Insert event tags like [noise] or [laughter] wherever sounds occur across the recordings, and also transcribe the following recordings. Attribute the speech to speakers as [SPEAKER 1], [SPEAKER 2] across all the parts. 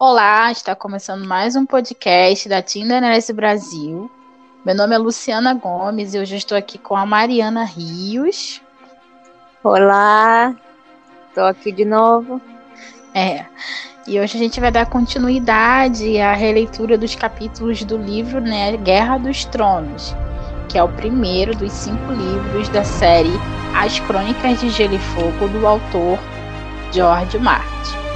[SPEAKER 1] Olá, está começando mais um podcast da Tinderese Brasil. Meu nome é Luciana Gomes e hoje eu estou aqui com a Mariana Rios.
[SPEAKER 2] Olá, estou aqui de novo.
[SPEAKER 1] É, e hoje a gente vai dar continuidade à releitura dos capítulos do livro né, Guerra dos Tronos, que é o primeiro dos cinco livros da série As Crônicas de Gelo e Fogo do autor George Martin.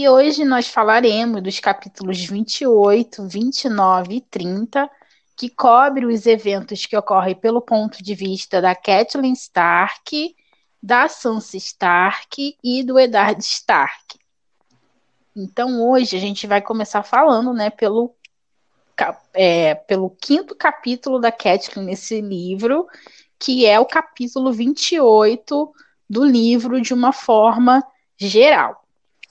[SPEAKER 1] E hoje nós falaremos dos capítulos 28, 29 e 30, que cobre os eventos que ocorrem pelo ponto de vista da Catelyn Stark, da Sansa Stark e do Eddard Stark. Então hoje a gente vai começar falando, né, pelo, é, pelo quinto capítulo da Catelyn nesse livro, que é o capítulo 28 do livro de uma forma geral.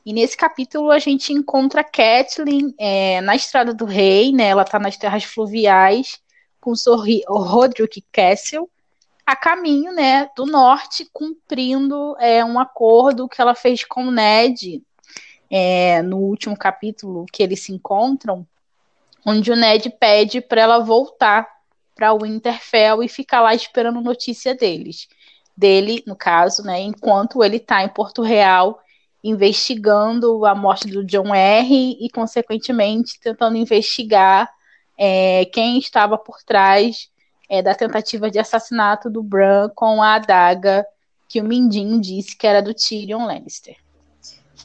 [SPEAKER 1] E nesse capítulo a gente encontra Kathleen é, na Estrada do Rei, né? Ela está nas terras fluviais com o Roderick Castle, a caminho, né, do norte, cumprindo é, um acordo que ela fez com o Ned é, no último capítulo que eles se encontram, onde o Ned pede para ela voltar para o Winterfell e ficar lá esperando notícia deles, dele, no caso, né, enquanto ele está em Porto Real investigando a morte do John R. e, consequentemente, tentando investigar é, quem estava por trás é, da tentativa de assassinato do Bran com a adaga que o Mindinho disse que era do Tyrion Lannister.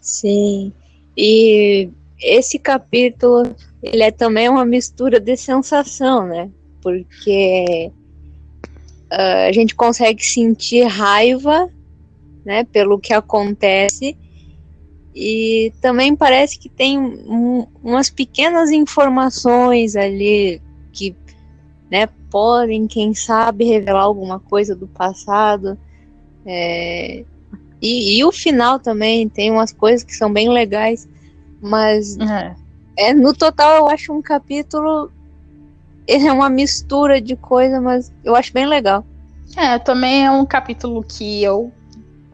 [SPEAKER 2] Sim, e esse capítulo ele é também uma mistura de sensação, né? Porque uh, a gente consegue sentir raiva, né, pelo que acontece, e também parece que tem um, umas pequenas informações ali que né, podem, quem sabe, revelar alguma coisa do passado. É, e, e, o final também tem umas coisas que são bem legais, mas é. é no total eu acho um capítulo ele é uma mistura de coisa, mas eu acho bem legal.
[SPEAKER 1] É, também é um capítulo que eu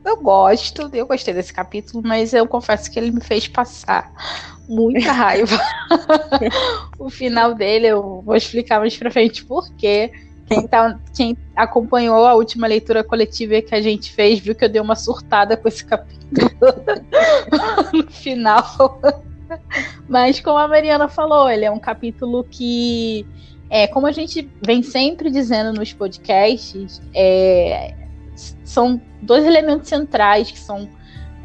[SPEAKER 1] eu gosto, eu gostei desse capítulo, mas eu confesso que ele me fez passar muita [laughs] raiva. o final dele, eu vou explicar mais pra frente por quê. Quem, tá, quem acompanhou a última leitura coletiva que a gente fez viu que eu dei uma surtada com esse capítulo [laughs] no final. Mas como a Mariana falou, ele é um capítulo que, é, como a gente vem sempre dizendo nos podcasts, é, são dois elementos centrais que são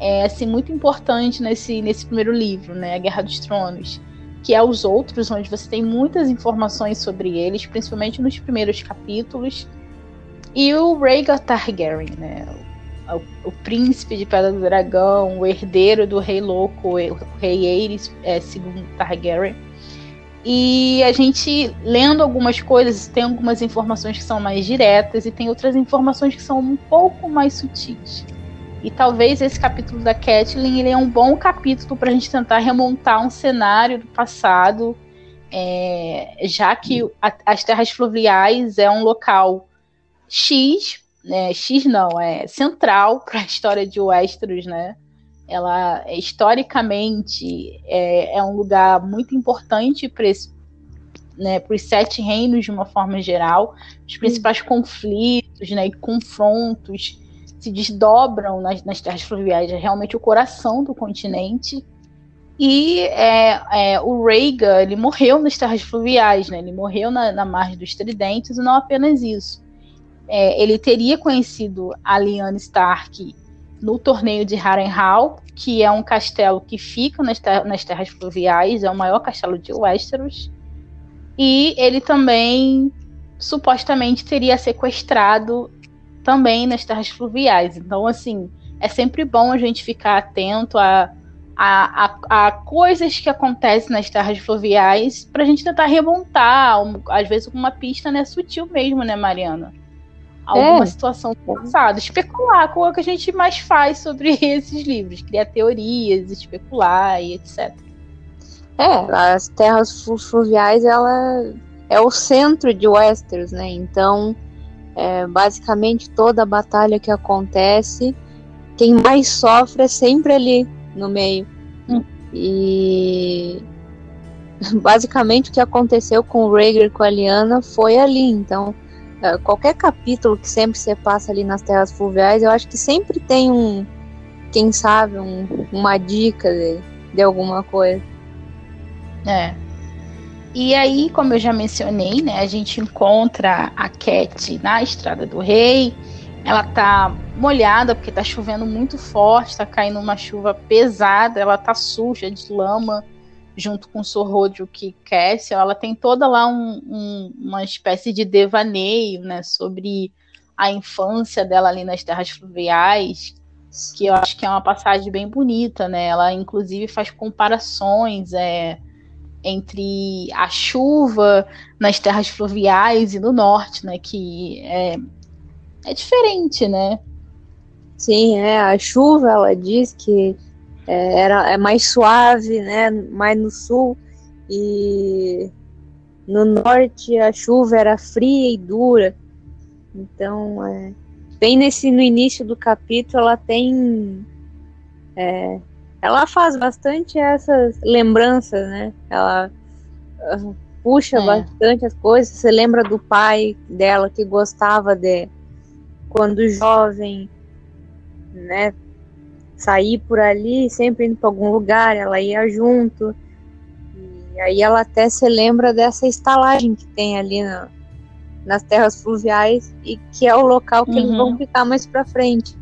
[SPEAKER 1] é, assim muito importantes nesse, nesse primeiro livro, né, a Guerra dos Tronos, que é os outros, onde você tem muitas informações sobre eles, principalmente nos primeiros capítulos, e o Rhaegar Targaryen, né, o, o, príncipe de Pedra do Dragão, o herdeiro do Rei Louco, o Rei Aerys é, segundo Targaryen, e a gente, lendo algumas coisas, tem algumas informações que são mais diretas e tem outras informações que são um pouco mais sutis. E talvez esse capítulo da Catelyn ele é um bom capítulo para a gente tentar remontar um cenário do passado, é, já que a, as terras fluviais é um local X, né, X não, é central para a história de Westeros, né? Ela historicamente é, é um lugar muito importante para né, os sete reinos de uma forma geral. Os principais hum. conflitos né, e confrontos se desdobram nas, nas terras fluviais, é realmente o coração do continente. E é, é, o Rhaegar, ele morreu nas terras fluviais, né? ele morreu na, na margem dos Tridentes, e não apenas isso. É, ele teria conhecido a Lyanna Stark no torneio de Harrenhal, que é um castelo que fica nas, ter nas terras fluviais, é o maior castelo de Westeros. E ele também supostamente teria sequestrado também nas terras fluviais. Então, assim, é sempre bom a gente ficar atento a, a, a, a, coisas que acontecem nas terras fluviais para a gente tentar remontar, às vezes com uma pista né, sutil mesmo, né, Mariana? Alguma é. situação passada. Especular com o que a gente mais faz sobre [laughs] esses livros, criar teorias, especular e etc.
[SPEAKER 2] É, as terras fluviais, ela é o centro de Westeros, né? Então, é, basicamente toda a batalha que acontece, quem mais sofre é sempre ali no meio. Hum. E basicamente o que aconteceu com o Rhaegar com a Liana foi ali. Então, é, qualquer capítulo que sempre se passa ali nas terras fluviais, eu acho que sempre tem um, quem sabe, um, uma dica de, de alguma coisa.
[SPEAKER 1] É. E aí, como eu já mencionei, né, a gente encontra a Cat na Estrada do Rei. Ela tá molhada porque tá chovendo muito forte, tá caindo uma chuva pesada, ela tá suja de lama junto com o Sorrodio que Cassie, ela tem toda lá um, um, uma espécie de devaneio, né, sobre a infância dela ali nas terras fluviais, que eu acho que é uma passagem bem bonita, né? Ela inclusive faz comparações, é, entre a chuva nas terras fluviais e no norte, né? Que é, é diferente, né?
[SPEAKER 2] Sim, é. A chuva, ela diz que é, era, é mais suave, né? Mais no sul. E no norte a chuva era fria e dura. Então, é, bem nesse, no início do capítulo, ela tem é, ela faz bastante essas lembranças, né? Ela uh, puxa é. bastante as coisas. Você lembra do pai dela que gostava de, quando jovem, né? Sair por ali, sempre indo para algum lugar, ela ia junto. E aí ela até se lembra dessa estalagem que tem ali na, nas terras fluviais e que é o local que uhum. eles vão uhum. ficar mais para frente.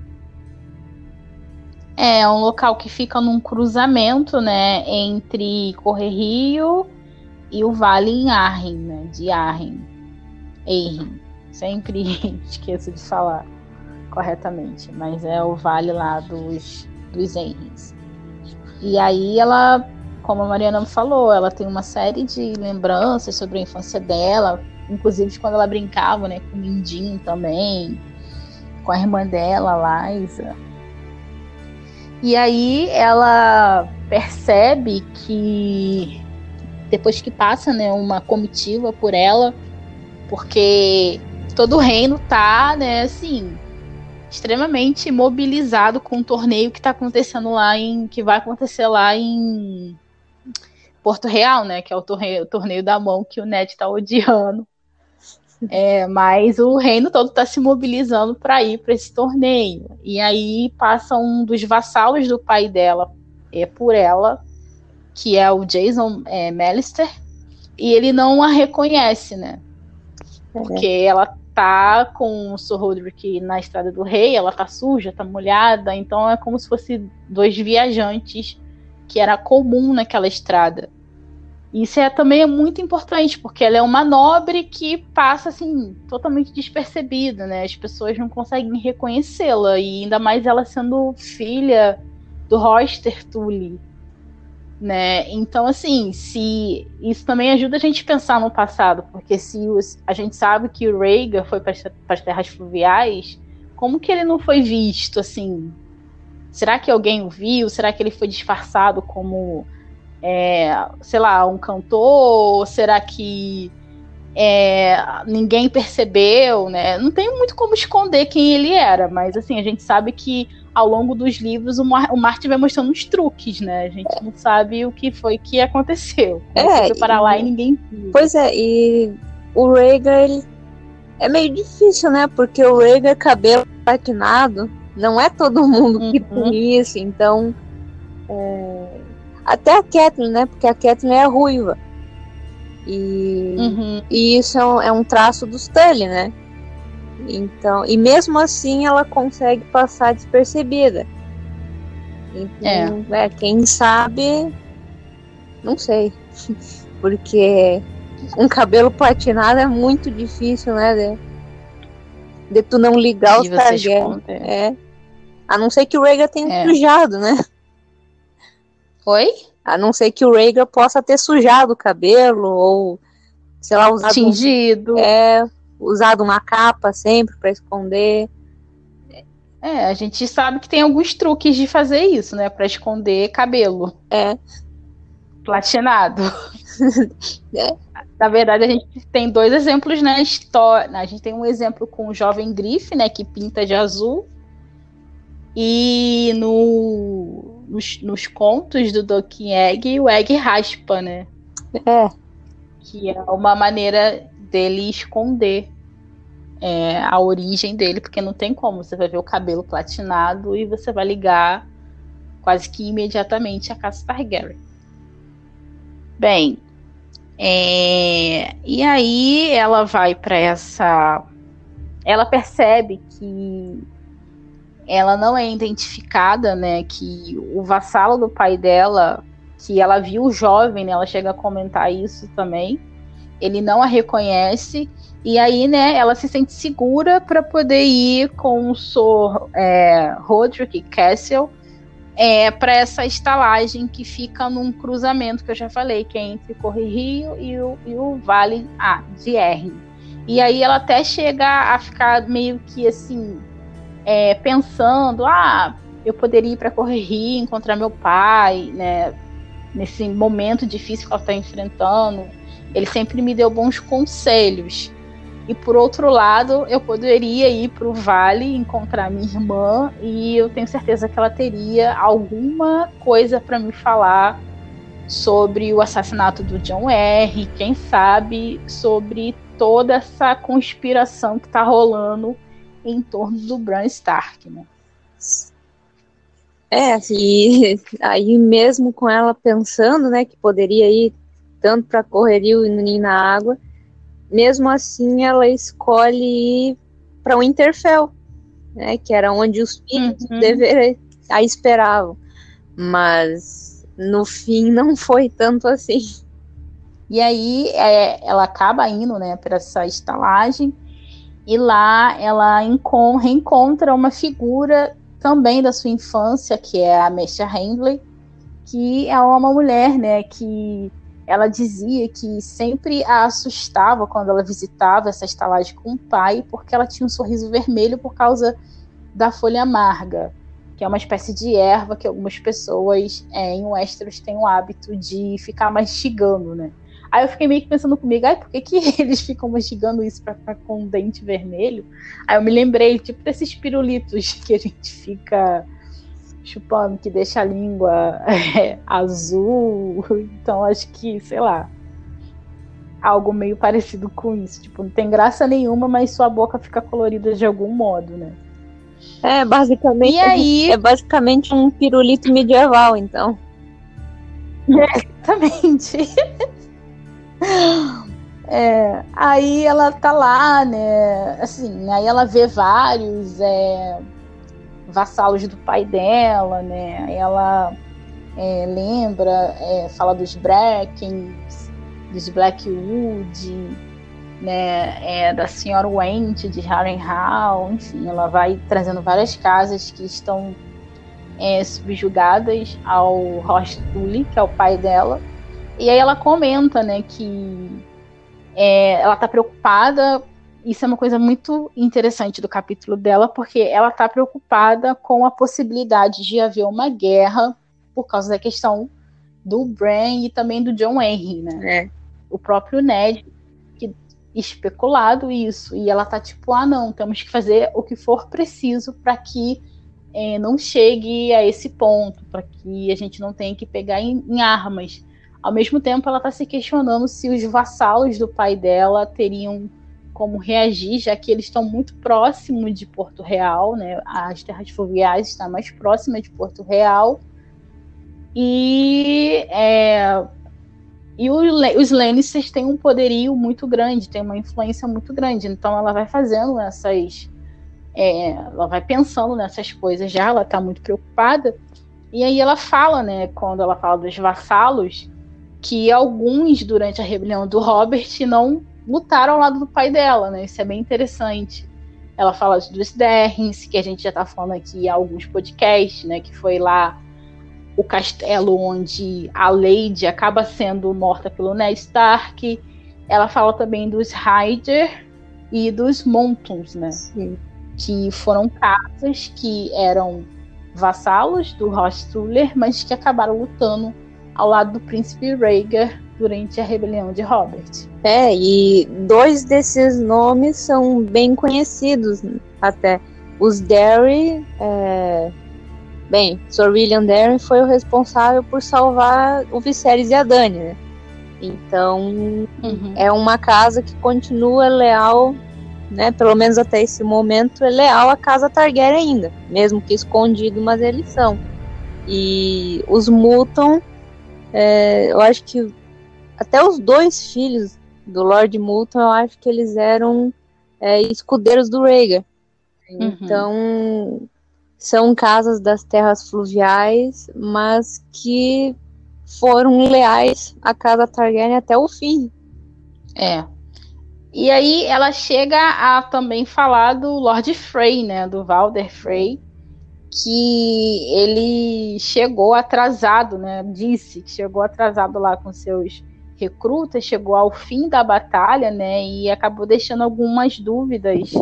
[SPEAKER 1] É um local que fica num cruzamento, né, entre Correrio e o Vale em Arrhen, né, de Arrhen. Eirin. Sempre [laughs] esqueço de falar corretamente, mas é o vale lá dos, dos Enrins. E aí ela, como a Mariana falou, ela tem uma série de lembranças sobre a infância dela, inclusive quando ela brincava, né, com o Mindinho também, com a irmã dela, Liza. E aí ela percebe que depois que passa, né, uma comitiva por ela, porque todo o reino tá, né, assim, extremamente mobilizado com o torneio que tá acontecendo lá em que vai acontecer lá em Porto Real, né, que é o torneio, o torneio da mão que o Ned tá odiando. [laughs] É, mas o reino todo está se mobilizando para ir para esse torneio. E aí passa um dos vassalos do pai dela é por ela, que é o Jason é, Mellister, e ele não a reconhece, né? Porque uhum. ela tá com o Sir Roderick na estrada do rei, ela tá suja, tá molhada, então é como se fosse dois viajantes que era comum naquela estrada. Isso é também é muito importante, porque ela é uma nobre que passa assim totalmente despercebida, né? As pessoas não conseguem reconhecê-la e ainda mais ela sendo filha do Royster Tully, né? Então assim, se isso também ajuda a gente a pensar no passado, porque se os, a gente sabe que o Rhaegar foi para as terras fluviais, como que ele não foi visto assim? Será que alguém o viu? Será que ele foi disfarçado como é, sei lá, um cantor? Será que é, ninguém percebeu, né? Não tem muito como esconder quem ele era, mas assim, a gente sabe que ao longo dos livros o, Mar o Martin vai mostrando uns truques, né? A gente não sabe o que foi que aconteceu.
[SPEAKER 2] É, foi para lá e ninguém viu. Pois é, e o Rhaegar, ele é meio difícil, né? Porque o Rhaegar cabelo platinado, não é todo mundo que uhum. tem isso, então é, até a Kathleen, né? Porque a Kathleen é ruiva. E, uhum. e isso é um, é um, traço dos Tully, né? Então, e mesmo assim ela consegue passar despercebida. Então, é. é quem sabe, não sei. [laughs] Porque um cabelo platinado é muito difícil, né? De, de tu não ligar os targets. É. A não ser que o Rega tenha é. sujado, né?
[SPEAKER 1] Oi?
[SPEAKER 2] A não ser que o Rhaegar possa ter sujado o cabelo ou, sei lá, usado,
[SPEAKER 1] Tingido.
[SPEAKER 2] é, usado uma capa sempre para esconder.
[SPEAKER 1] É, a gente sabe que tem alguns truques de fazer isso, né? Pra esconder cabelo
[SPEAKER 2] É,
[SPEAKER 1] platinado. [laughs]
[SPEAKER 2] É.
[SPEAKER 1] Na verdade, a gente tem dois exemplos na história. A gente tem um exemplo com o jovem Griff, né? Que pinta de azul. E no, nos, nos contos do Dokin Egg, o Egg raspa, né?
[SPEAKER 2] é,
[SPEAKER 1] Que é uma maneira dele esconder é, a origem dele, porque não tem como. Você vai ver o cabelo platinado e você vai ligar quase que imediatamente a casa Targaryen. Bem, é, e aí ela vai para essa. Ela percebe que ela não é identificada, né? Que o vassalo do pai dela, que ela viu jovem, né, ela chega a comentar isso também. Ele não a reconhece e aí, né, ela se sente segura para poder ir com o Sor é, Roderick Castle é, para essa estalagem que fica num cruzamento que eu já falei, que é entre Corre Rio e o, e o Vale ah, de R. E aí ela até chega a ficar meio que assim, é, pensando, ah, eu poderia ir para Corre Rio, encontrar meu pai, né? Nesse momento difícil que ela está enfrentando. Ele sempre me deu bons conselhos. E por outro lado, eu poderia ir para o vale encontrar minha irmã e eu tenho certeza que ela teria alguma coisa para me falar sobre o assassinato do John R. Quem sabe sobre toda essa conspiração que está rolando em torno do Bran Stark, né?
[SPEAKER 2] é, e [laughs] aí mesmo com ela pensando, né, que poderia ir tanto para Correrio e nem na água, mesmo assim ela escolhe ir para o Interfell, né, que era onde os filhos
[SPEAKER 1] Uhum.
[SPEAKER 2] dever, a esperavam. Mas no fim não foi tanto assim.
[SPEAKER 1] E aí é, ela acaba indo, né, para essa estalagem e lá ela encon- reencontra uma figura também da sua infância, que é a Mesha Handley, que é uma mulher, né, que ela dizia que sempre a assustava quando ela visitava essa estalagem com o pai, porque ela tinha um sorriso vermelho por causa da folha amarga, que é uma espécie de erva que algumas pessoas é, em Westeros têm o hábito de ficar mastigando, né? Aí eu fiquei meio que pensando comigo, ai, por que, que [laughs] eles ficam mastigando isso pra ficar com o dente vermelho? Aí eu me lembrei, tipo, desses pirulitos [laughs] que a gente fica chupando, que deixa a língua é, azul. Então acho que, sei lá, algo meio parecido com isso. Tipo, não tem graça nenhuma, mas sua boca fica colorida de algum modo, né?
[SPEAKER 2] É basicamente
[SPEAKER 1] E aí,
[SPEAKER 2] é basicamente um pirulito medieval, então. [laughs]
[SPEAKER 1] Exatamente. [gasps] É, aí ela tá lá, né? Assim, aí ela vê vários é, vassalos do pai dela, né? Aí ela é, lembra, é, fala dos Brackens, dos Blackwood, né? É, da senhora Went de Harrenhal, enfim, ela vai trazendo várias casas que estão é, subjugadas ao Rost Tully, que é o pai dela. E aí ela comenta, né, que é, ela tá preocupada. Isso é uma coisa muito interessante do capítulo dela, porque ela tá preocupada com a possibilidade de haver uma guerra por causa da questão do Bran e também do John Henry, né?
[SPEAKER 2] É.
[SPEAKER 1] O próprio Ned que especulado isso e ela tá tipo, ah não, temos que fazer o que for preciso para que é, não chegue a esse ponto, para que a gente não tenha que pegar em, em armas. Ao mesmo tempo, ela está se questionando se os vassalos do pai dela teriam como reagir, já que eles estão muito próximos de Porto Real, né? As terras fluviais estão mais próximas de Porto Real. E, é, e os Lannisters têm um poderio muito grande, têm uma influência muito grande. Então ela vai fazendo essas. É, ela vai pensando nessas coisas já, ela está muito preocupada. E aí ela fala, né, quando ela fala dos vassalos, que alguns, durante a rebelião do Robert, não lutaram ao lado do pai dela, né? Isso é bem interessante. Ela fala dos Derrins, que a gente já tá falando aqui em alguns podcasts, né? Que foi lá o castelo onde a Lady acaba sendo morta pelo Ned Stark. Ela fala também dos Ryder e dos Montons, né? Sim. Que foram casas que eram vassalos do Ross Tuller, mas que acabaram lutando ao lado do príncipe Rhaegar durante a rebelião de Robert.
[SPEAKER 2] É, e dois desses nomes são bem conhecidos até. Os Derry, é... bem, Sir William Derry foi o responsável por salvar o Viserys e a Dany, né? Então, uhum. é uma casa que continua leal, né? Pelo menos até esse momento, é leal à casa Targaryen ainda, mesmo que escondido, mas eles são. E os Mutton, é, eu acho que até os dois filhos do Lord Moulton, eu acho que eles eram é, escudeiros do Rhaegar. Uhum. Então, são casas das terras fluviais, mas que foram leais à casa Targaryen até o fim.
[SPEAKER 1] É. E aí ela chega a também falar do Lord Frey, né, do Valder Frey, que ele chegou atrasado, né, disse que chegou atrasado lá com seus recruta chegou ao fim da batalha, né, e acabou deixando algumas dúvidas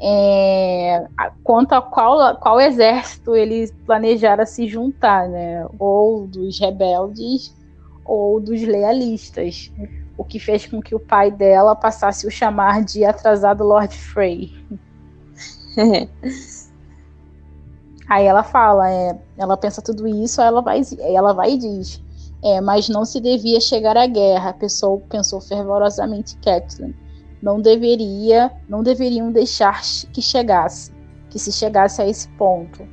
[SPEAKER 1] é, quanto a qual, qual exército eles planejaram se juntar, né, ou dos rebeldes ou dos lealistas, o que fez com que o pai dela passasse o chamar de atrasado Lord Frey. [laughs] Aí ela fala, é, ela pensa tudo isso, ela vai, ela vai e diz: é, mas não se devia chegar à guerra, pensou, pensou fervorosamente Kathleen. Não deveria, não deveriam deixar que chegasse, que se chegasse a esse ponto.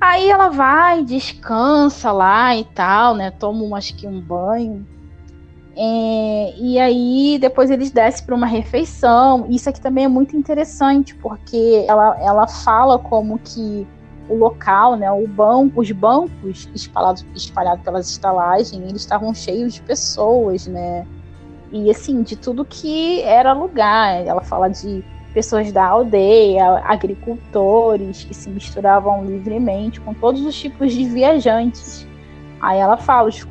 [SPEAKER 1] Aí ela vai, descansa lá e tal, né? Toma acho que um banho. É, e aí depois eles descem para uma refeição. Isso aqui também é muito interessante, porque ela, ela fala como que o local, né, o banco, os bancos espalhados, espalhados pelas estalagens, eles estavam cheios de pessoas, né? E assim, de tudo que era lugar. Ela fala de pessoas da aldeia, agricultores que se misturavam livremente com todos os tipos de viajantes. Aí ela fala, os,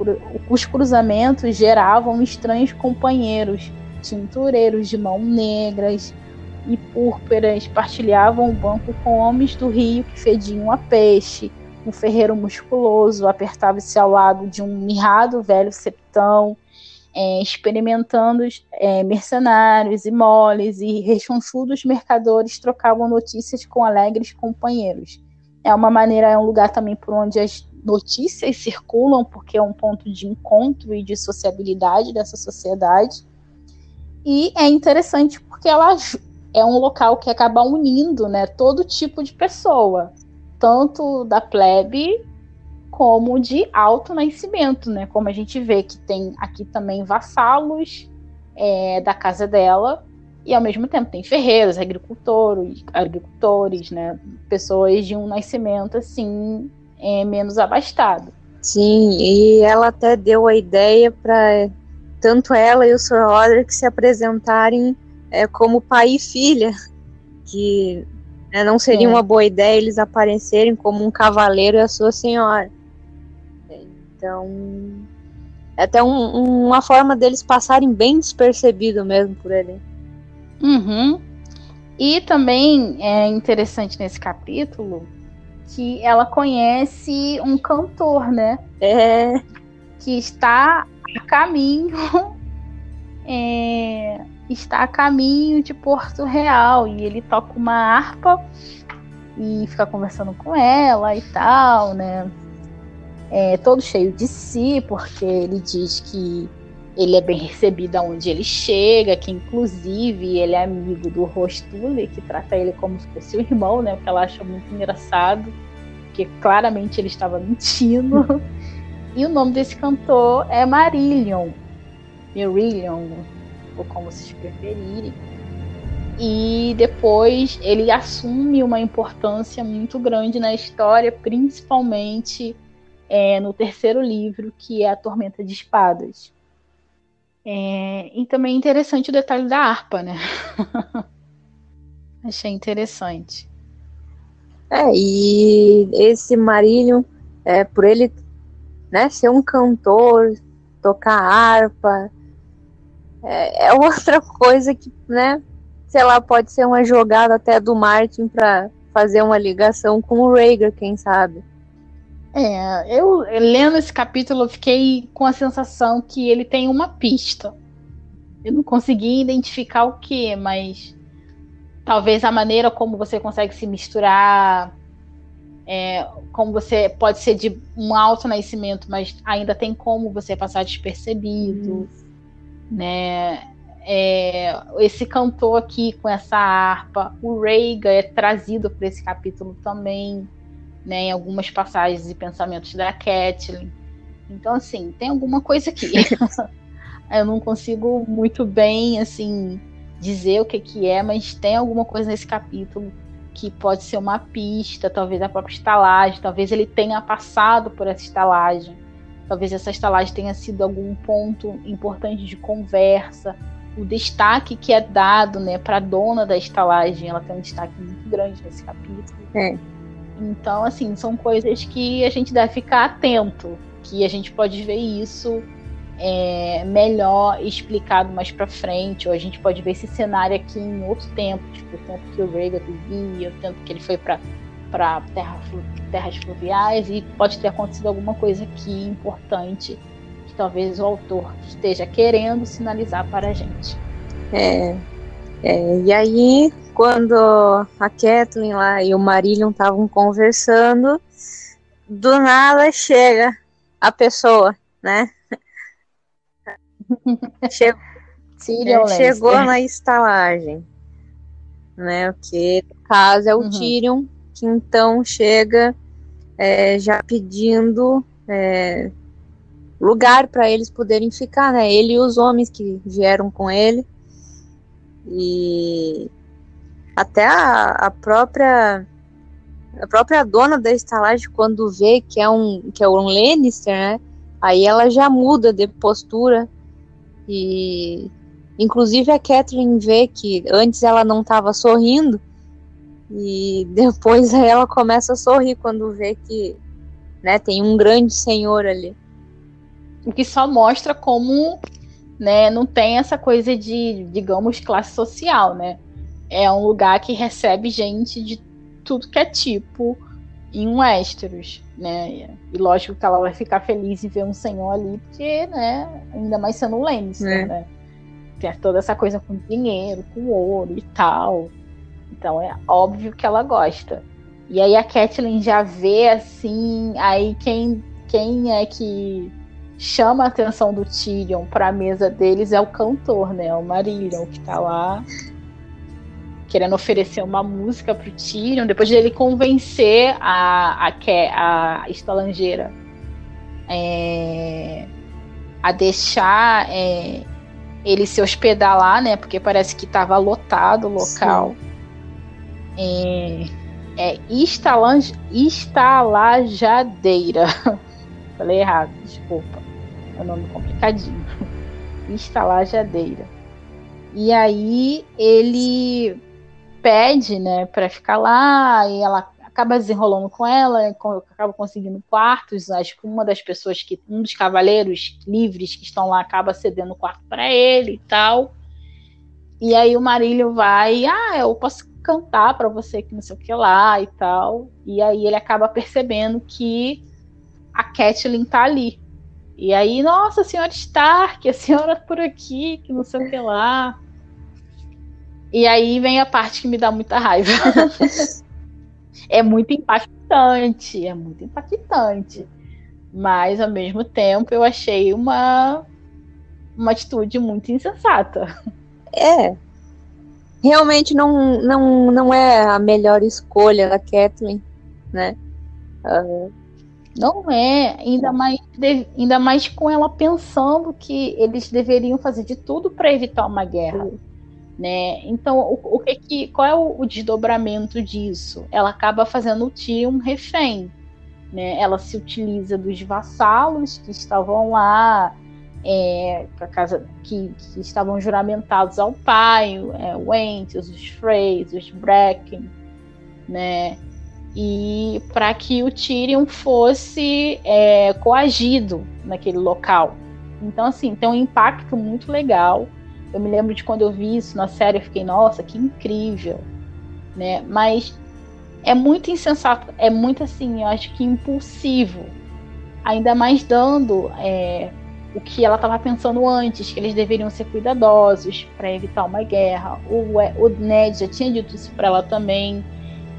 [SPEAKER 1] os cruzamentos geravam estranhos companheiros, tintureiros de mão negras, e púrpuras partilhavam o banco com homens do rio que fediam a peixe. Um ferreiro musculoso apertava-se ao lado de um mirrado velho septão, é, experimentando é, mercenários e moles, e rechonchudos mercadores trocavam notícias com alegres companheiros. É uma maneira, é um lugar também por onde as notícias circulam, porque é um ponto de encontro e de sociabilidade dessa sociedade. E é interessante porque ela é um local que acaba unindo né, todo tipo de pessoa, tanto da plebe como de alto nascimento, né? Como a gente vê que tem aqui também vassalos é, da casa dela e ao mesmo tempo tem ferreiros, agricultores, agricultores, né? Pessoas de um nascimento assim é, menos abastado.
[SPEAKER 2] Sim, e ela até deu a ideia para tanto ela e o Sr. Roderick se apresentarem é, como pai e filha, que né, não seria é. uma boa ideia eles aparecerem como um cavaleiro e a sua senhora. Então, é até um, uma forma deles passarem bem despercebido mesmo por ele.
[SPEAKER 1] Uhum. E também é interessante nesse capítulo que ela conhece um cantor, né?
[SPEAKER 2] É.
[SPEAKER 1] Que está a caminho [laughs] é, está a caminho de Porto Real e ele toca uma harpa e fica conversando com ela e tal, né? É, todo cheio de si, porque ele diz que ele é bem recebido aonde ele chega, que inclusive ele é amigo do Rostule, que trata ele como se fosse o irmão, né? O que ela acha muito engraçado, porque claramente ele estava mentindo. e o nome desse cantor é Marillion. Marillion, ou como vocês preferirem. E depois ele assume uma importância muito grande na história, principalmente é, no terceiro livro, que é A Tormenta de Espadas. É, e também é interessante o detalhe da harpa, né? [laughs] Achei interessante.
[SPEAKER 2] É, e esse Marillion, é, por ele né, ser um cantor, tocar harpa, é, é outra coisa que, né, sei lá, pode ser uma jogada até do Martin para fazer uma ligação com o Rhaegar, quem sabe.
[SPEAKER 1] É, eu lendo esse capítulo eu fiquei com a sensação que ele tem uma pista. Eu não consegui identificar o que, mas talvez a maneira como você consegue se misturar, é, como você pode ser de um alto nascimento, mas ainda tem como você passar despercebido, né? É, esse cantor aqui com essa harpa, o Reiga é trazido para esse capítulo também né, em algumas passagens e pensamentos da Kathleen. Então, assim, tem alguma coisa aqui. [laughs] eu não consigo muito bem, assim, dizer o que, que é, mas tem alguma coisa nesse capítulo que pode ser uma pista, talvez a própria estalagem, talvez ele tenha passado por essa estalagem, talvez essa estalagem tenha sido algum ponto importante de conversa, o destaque que é dado, né, para a dona da estalagem, ela tem um destaque muito grande nesse capítulo.
[SPEAKER 2] É.
[SPEAKER 1] Então, assim, são coisas que a gente deve ficar atento, que a gente pode ver isso é, melhor explicado mais para frente, ou a gente pode ver esse cenário aqui em outro tempo, tipo o tempo que o Rhaegar vivia, o tempo que ele foi para para terra, terras fluviais e pode ter acontecido alguma coisa aqui importante que talvez o autor esteja querendo sinalizar para a gente.
[SPEAKER 2] É, é, e aí quando a Kathleen lá e o Marillion estavam conversando, do nada chega a pessoa, né? [laughs] Chegou, é, chegou na estalagem, né? O que no caso é o uhum. Tyrion, que então chega é, já pedindo é, lugar para eles poderem ficar, né? Ele e os homens que vieram com ele. E até a, a própria a própria dona da estalagem quando vê que é um que é um Lannister, né? Aí ela já muda de postura e inclusive a Catherine vê que antes ela não estava sorrindo e [laughs] depois ela começa a sorrir quando vê que né, tem um grande senhor ali.
[SPEAKER 1] O que só mostra como né, não tem essa coisa de, digamos, classe social, né? É um lugar que recebe gente de tudo que é tipo em um Westeros, né? E lógico que ela vai ficar feliz em ver um senhor ali, porque, né, ainda mais sendo um Lannister, é. né? Tem toda essa coisa com dinheiro, com ouro e tal. Então é óbvio que ela gosta. E aí a Catelyn já vê assim, aí quem, quem é que chama a atenção do Tyrion para a mesa deles é o cantor, né? O Marillion, que tá lá querendo oferecer uma música pro Tyrion, depois de ele convencer a, a, a estalangeira é, a deixar é, ele se hospedar lá, né? Porque parece que estava lotado o local. É, é instalange, instalajadeira. [laughs] Falei errado, desculpa. É um nome complicadinho. [laughs] Instalajadeira. E aí ele pede, né, para ficar lá e ela acaba desenrolando com ela, acaba conseguindo quartos. Acho que uma das pessoas que, um dos cavaleiros livres que estão lá, acaba cedendo o quarto para ele e tal. E aí o Marílio vai, ah, eu posso cantar para você que não sei o que lá e tal. E aí ele acaba percebendo que a Catelyn tá ali. E aí, nossa, senhora Stark, a senhora por aqui, que não sei o que lá. E aí vem a parte que me dá muita raiva. [laughs] é muito impactante, é muito impactante. Mas ao mesmo tempo eu achei uma uma atitude muito insensata.
[SPEAKER 2] É. Realmente não, não, não é a melhor escolha da Kathleen, né?
[SPEAKER 1] Uh, não é, ainda mais, ainda mais com ela pensando que eles deveriam fazer de tudo para evitar uma guerra. Né? Então, o, o que, que qual é o, o, desdobramento disso? Ela acaba fazendo o tio um refém. Né? Ela se utiliza dos vassalos que estavam lá, é, casa, que, que, estavam juramentados ao pai, é, o Entes, os Freys, os Bracken, né? e para que o Tyrion fosse é, coagido naquele local. Então, assim, tem um impacto muito legal. Eu me lembro de quando eu vi isso na série, eu fiquei, nossa, que incrível, né? Mas é muito insensato, é muito assim, eu acho que impulsivo. Ainda mais dando é, o que ela estava pensando antes, que eles deveriam ser cuidadosos para evitar uma guerra. O, o Ned já tinha dito isso para ela também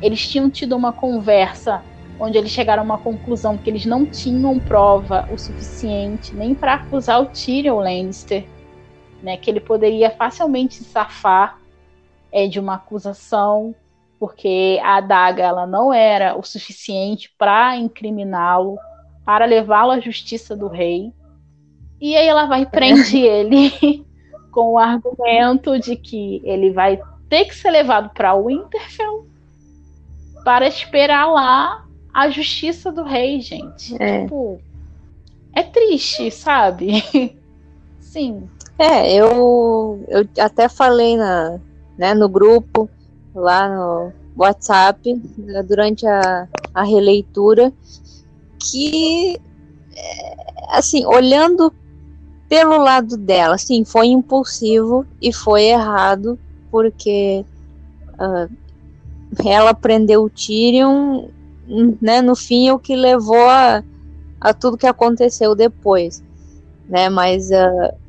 [SPEAKER 1] eles tinham tido uma conversa onde eles chegaram a uma conclusão que eles não tinham prova o suficiente nem para acusar o Tyrion Lannister, né, que ele poderia facilmente safar é, de uma acusação, porque a adaga ela não era o suficiente para incriminá-lo, para levá-lo à justiça do rei. E aí ela vai e prende [laughs] ele [laughs] com o argumento de que ele vai ter que ser levado para Winterfell para esperar lá a justiça do rei, gente. É. Tipo, é triste, sabe? [laughs] Sim.
[SPEAKER 2] É, eu, eu até falei na, né, no grupo, lá no WhatsApp, né, durante a, a releitura, que, é, assim, olhando pelo lado dela, sim, foi impulsivo e foi errado, porque uh, ela prendeu o Tyrion, né, no fim, o que levou a, a tudo que aconteceu depois, né, mas uh,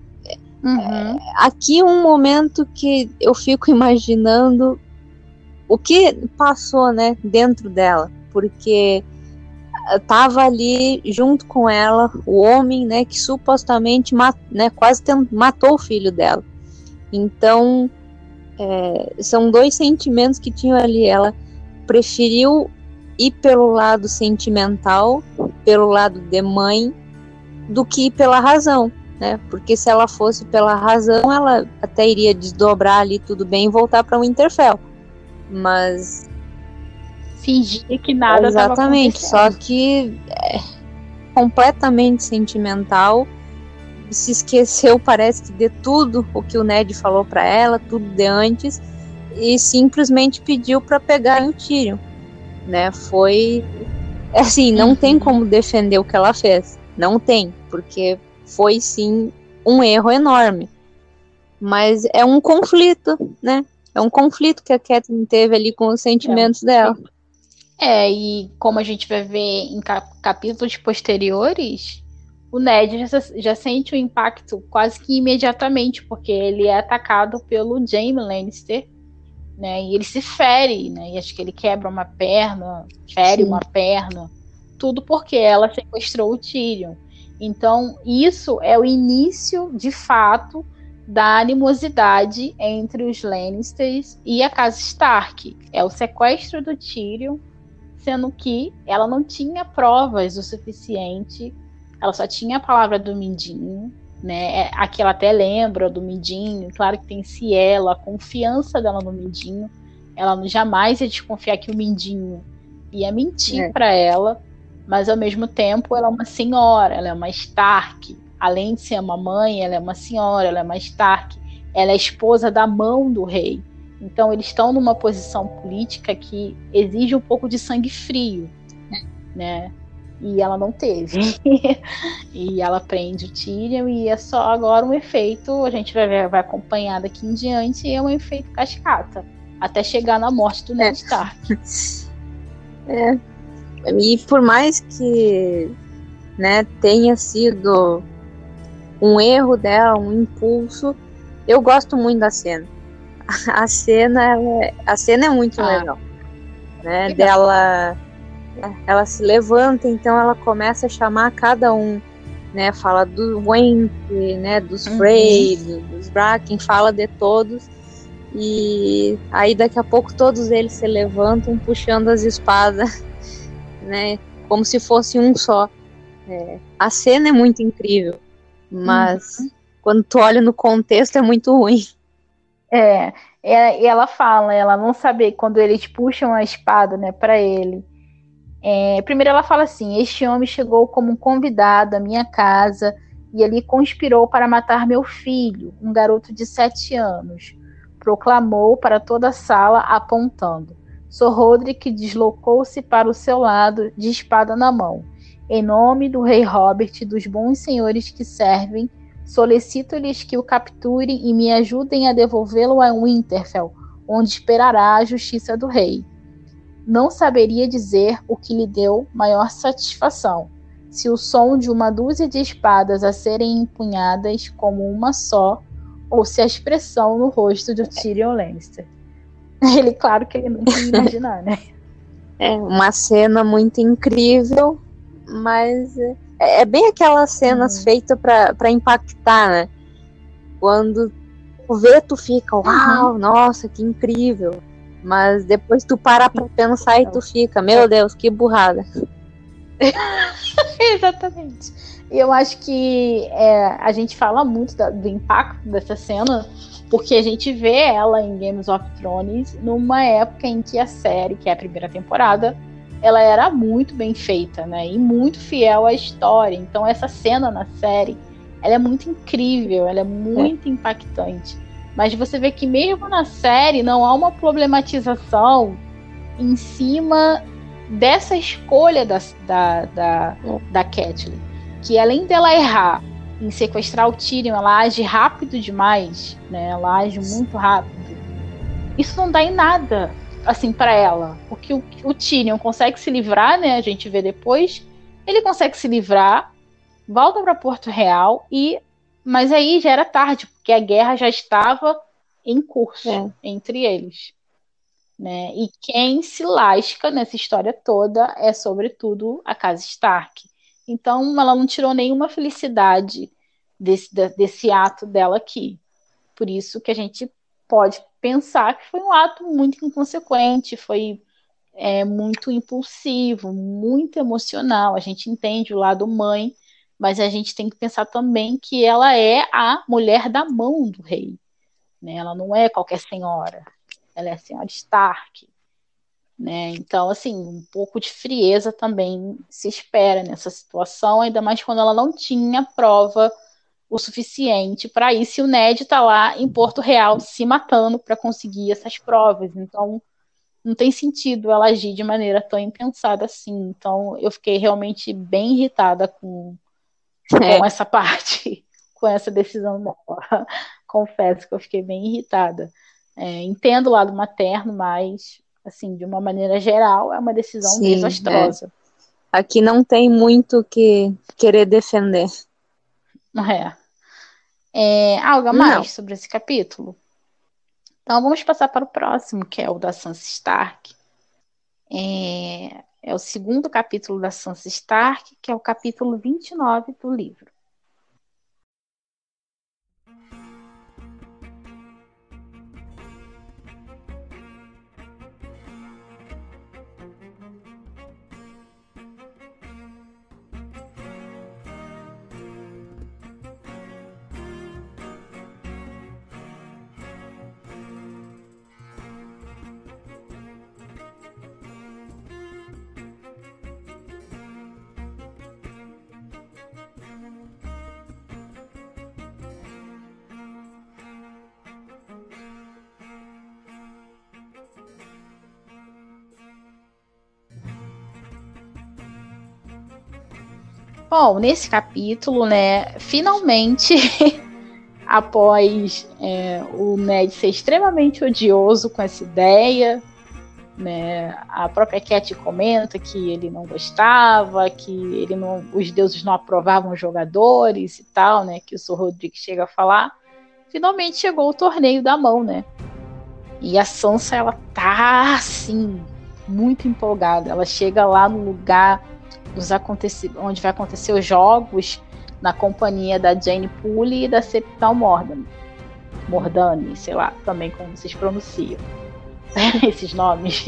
[SPEAKER 2] uhum. aqui um momento que eu fico [laughs] imaginando o que passou, né, dentro dela, porque tava ali junto com ela o homem, né, que supostamente mat, né, quase matou o filho dela. Então, é, são dois sentimentos que tinham ali. Ela preferiu ir pelo lado sentimental, pelo lado de mãe, do que pela razão, né? Porque se ela fosse pela razão, ela até iria desdobrar ali tudo bem e voltar para o Winterfell. Mas
[SPEAKER 1] fingir que nada
[SPEAKER 2] exatamente, só que é completamente sentimental se esqueceu, parece que de tudo o que o Ned falou para ela, tudo de antes, e simplesmente pediu para pegar o Tyrion, né? Foi assim, não uhum. tem como defender o que ela fez, não tem, porque foi sim um erro enorme. Mas é um conflito, né? É um conflito que a Catherine teve ali com os sentimentos é. dela.
[SPEAKER 1] É, e como a gente vai ver em capítulos posteriores, o Ned já, já, sente o impacto quase que imediatamente, porque ele é atacado pelo Jaime Lannister, né? E ele se fere, né? E acho que ele quebra uma perna, fere Sim. uma perna, tudo porque ela sequestrou o Tyrion. Então, isso é o início, de fato, da animosidade entre os Lannisters e a casa Stark. É o sequestro do Tyrion, sendo que ela não tinha provas o suficiente ela só tinha a palavra do Mindinho, né? É, aqui ela até lembra do Mindinho, claro que tem Cielo, a confiança dela no Mindinho. Ela jamais ia desconfiar que o Mindinho ia mentir é. para ela, mas ao mesmo tempo ela é uma senhora, ela é uma Stark. Além de ser uma mãe, ela é uma senhora, ela é uma Stark. Ela é esposa da mão do rei. Então eles estão numa posição política que exige um pouco de sangue frio, né? E ela não teve. [laughs] e ela prende o Tyrion e é só agora um efeito, a gente vai, ver, vai acompanhar daqui em diante, é um efeito cascata. Até chegar na morte do Ned é. Stark. [laughs]
[SPEAKER 2] É. E por mais que né, tenha sido um erro dela, um impulso, eu gosto muito da cena. [laughs] A cena, é, a cena é muito ah. legal. Né, legal. Dela ela se levanta, então ela começa a chamar cada um, né? Fala do Went, né? Dos uhum. Frey, dos Bracken, fala de todos. E aí daqui a pouco todos eles se levantam puxando as espadas, [laughs] né? Como se fosse um só. É, a cena é muito incrível, mas uhum. quando tu olha no contexto é muito ruim.
[SPEAKER 1] É, e ela fala, ela não sabe quando eles puxam a espada, né, para ele é, primeiro ela fala assim: Este homem chegou como um convidado à minha casa e ali conspirou para matar meu filho, um garoto de sete anos. Proclamou para toda a sala, apontando: Sor Roderick deslocou-se para o seu lado, de espada na mão. Em nome do rei Robert e dos bons senhores que servem, solicito-lhes que o capturem e me ajudem a devolvê-lo a Winterfell, onde esperará a justiça do rei. Não saberia dizer o que lhe deu maior satisfação, se o som de uma dúzia de espadas a serem empunhadas como uma só, ou se a expressão no rosto de Tyrion Lannister. [laughs] Ele, claro que ele não ia imaginar, né? [laughs]
[SPEAKER 2] É uma cena muito incrível, mas é, é bem aquelas cenas uhum. feitas para impactar, né? Quando tu vê, tu fica, uau, uhum. nossa, que incrível. Mas depois tu para pra pensar e tu fica, meu Deus, que burrada. [laughs]
[SPEAKER 1] Exatamente. E eu acho que é, a gente fala muito da, do impacto dessa cena, porque a gente vê ela em Games of Thrones numa época em que a série, que é a primeira temporada, ela era muito bem feita, né? E muito fiel à história. Então essa cena na série, ela é muito incrível, ela é muito é. impactante. Mas você vê que mesmo na série não há uma problematização em cima dessa escolha da, da, da, da Catelyn. Que além dela errar em sequestrar o Tyrion, ela age rápido demais, né? Ela age muito rápido. Isso não dá em nada, assim, para ela. Porque o, o Tyrion consegue se livrar, né? A gente vê depois. Ele consegue se livrar, volta para Porto Real e mas aí já era tarde, porque a guerra já estava em curso é. entre eles. Né? E quem se lasca nessa história toda é, sobretudo, a casa Stark. Então, ela não tirou nenhuma felicidade desse, desse ato dela aqui. Por isso que a gente pode pensar que foi um ato muito inconsequente, foi é, muito impulsivo, muito emocional. A gente entende o lado mãe, mas a gente tem que pensar também que ela é a mulher da mão do rei. Né? Ela não é qualquer senhora ela é a senhora Stark. Né? Então, assim, um pouco de frieza também se espera nessa situação, ainda mais quando ela não tinha prova o suficiente para isso, e o Ned está lá em Porto Real se matando para conseguir essas provas. Então, não tem sentido ela agir de maneira tão impensada assim. Então, eu fiquei realmente bem irritada com, é. com essa parte, [laughs] com essa decisão dela. Confesso que eu fiquei bem irritada. É, entendo o lado materno, mas, assim, de uma maneira geral, é uma decisão Sim, desastrosa.
[SPEAKER 2] É. Aqui não tem muito que querer defender.
[SPEAKER 1] É. é algo a mais não. sobre esse capítulo? Então vamos passar para o próximo, que é o da Sansa Stark. É, é o segundo capítulo da Sansa Stark, que é o capítulo 29 do livro. Bom, nesse capítulo, né, finalmente, [laughs] após é, o Ned ser extremamente odioso com essa ideia, né, a própria Cat comenta que ele não gostava, que ele não, os deuses não aprovavam os jogadores e tal, né, que o Sr. Rodrigues chega a falar. Finalmente chegou o torneio da mão, né? E a Sansa, ela tá assim, muito empolgada. Ela chega lá no lugar dos onde vai acontecer os jogos na companhia da Jane Poole e da Septal Mordan. Mordani, sei lá, também como vocês pronunciam [laughs] esses nomes.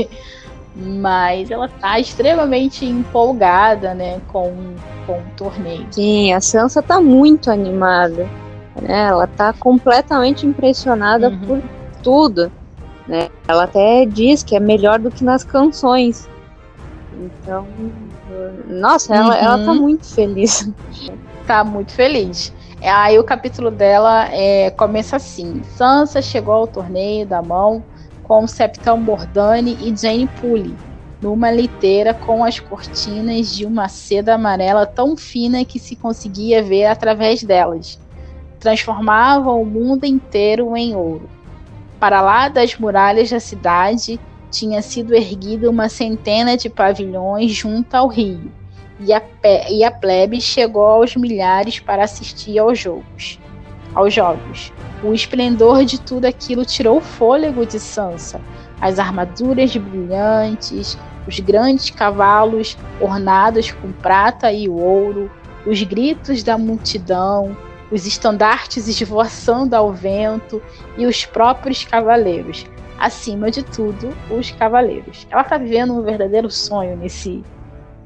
[SPEAKER 1] Mas ela tá extremamente empolgada, né, com, com o torneio.
[SPEAKER 2] Sim, a Sansa tá muito animada. Né? Ela tá completamente impressionada uhum. por tudo. Né? Ela até diz que é melhor do que nas canções. Então, nossa, ela, uhum. ela [laughs] tá muito feliz.
[SPEAKER 1] Tá muito feliz. Aí o capítulo dela é, começa assim: Sansa chegou ao torneio da mão com Septão Bordani e Jane Pully, numa liteira com as cortinas de uma seda amarela tão fina que se conseguia ver através delas. Transformavam o mundo inteiro em ouro. Para lá das muralhas da cidade tinha sido erguida uma centena de pavilhões junto ao rio, e a, e a plebe chegou aos milhares para assistir aos jogos. Aos jogos. O esplendor de tudo aquilo tirou o fôlego de Sansa. As armaduras brilhantes, os grandes cavalos ornados com prata e ouro, os gritos da multidão, os estandartes esvoaçando ao vento e os próprios cavaleiros. Acima de tudo, os cavaleiros. Ela está vivendo um verdadeiro sonho nesse,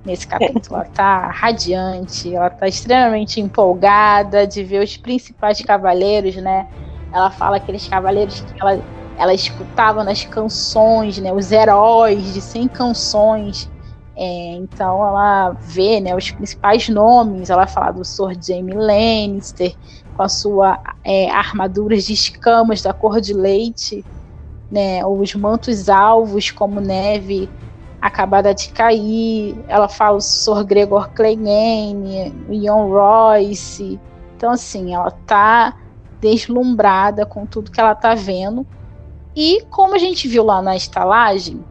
[SPEAKER 1] nesse capítulo. Ela está radiante, ela está extremamente empolgada de ver os principais cavaleiros, né? Ela fala aqueles cavaleiros que ela ela escutava nas canções, né, os heróis de 100 canções. É, então ela vê né, os principais nomes, ela fala do Sr. Jaime Lannister, com a sua é, armaduras de escamas da cor de leite, né, os mantos alvos como neve acabada de cair. Ela fala o Sr. Gregor Clegane, o Ian Royce. Então, assim, ela tá deslumbrada com tudo que ela tá vendo. E como a gente viu lá na estalagem,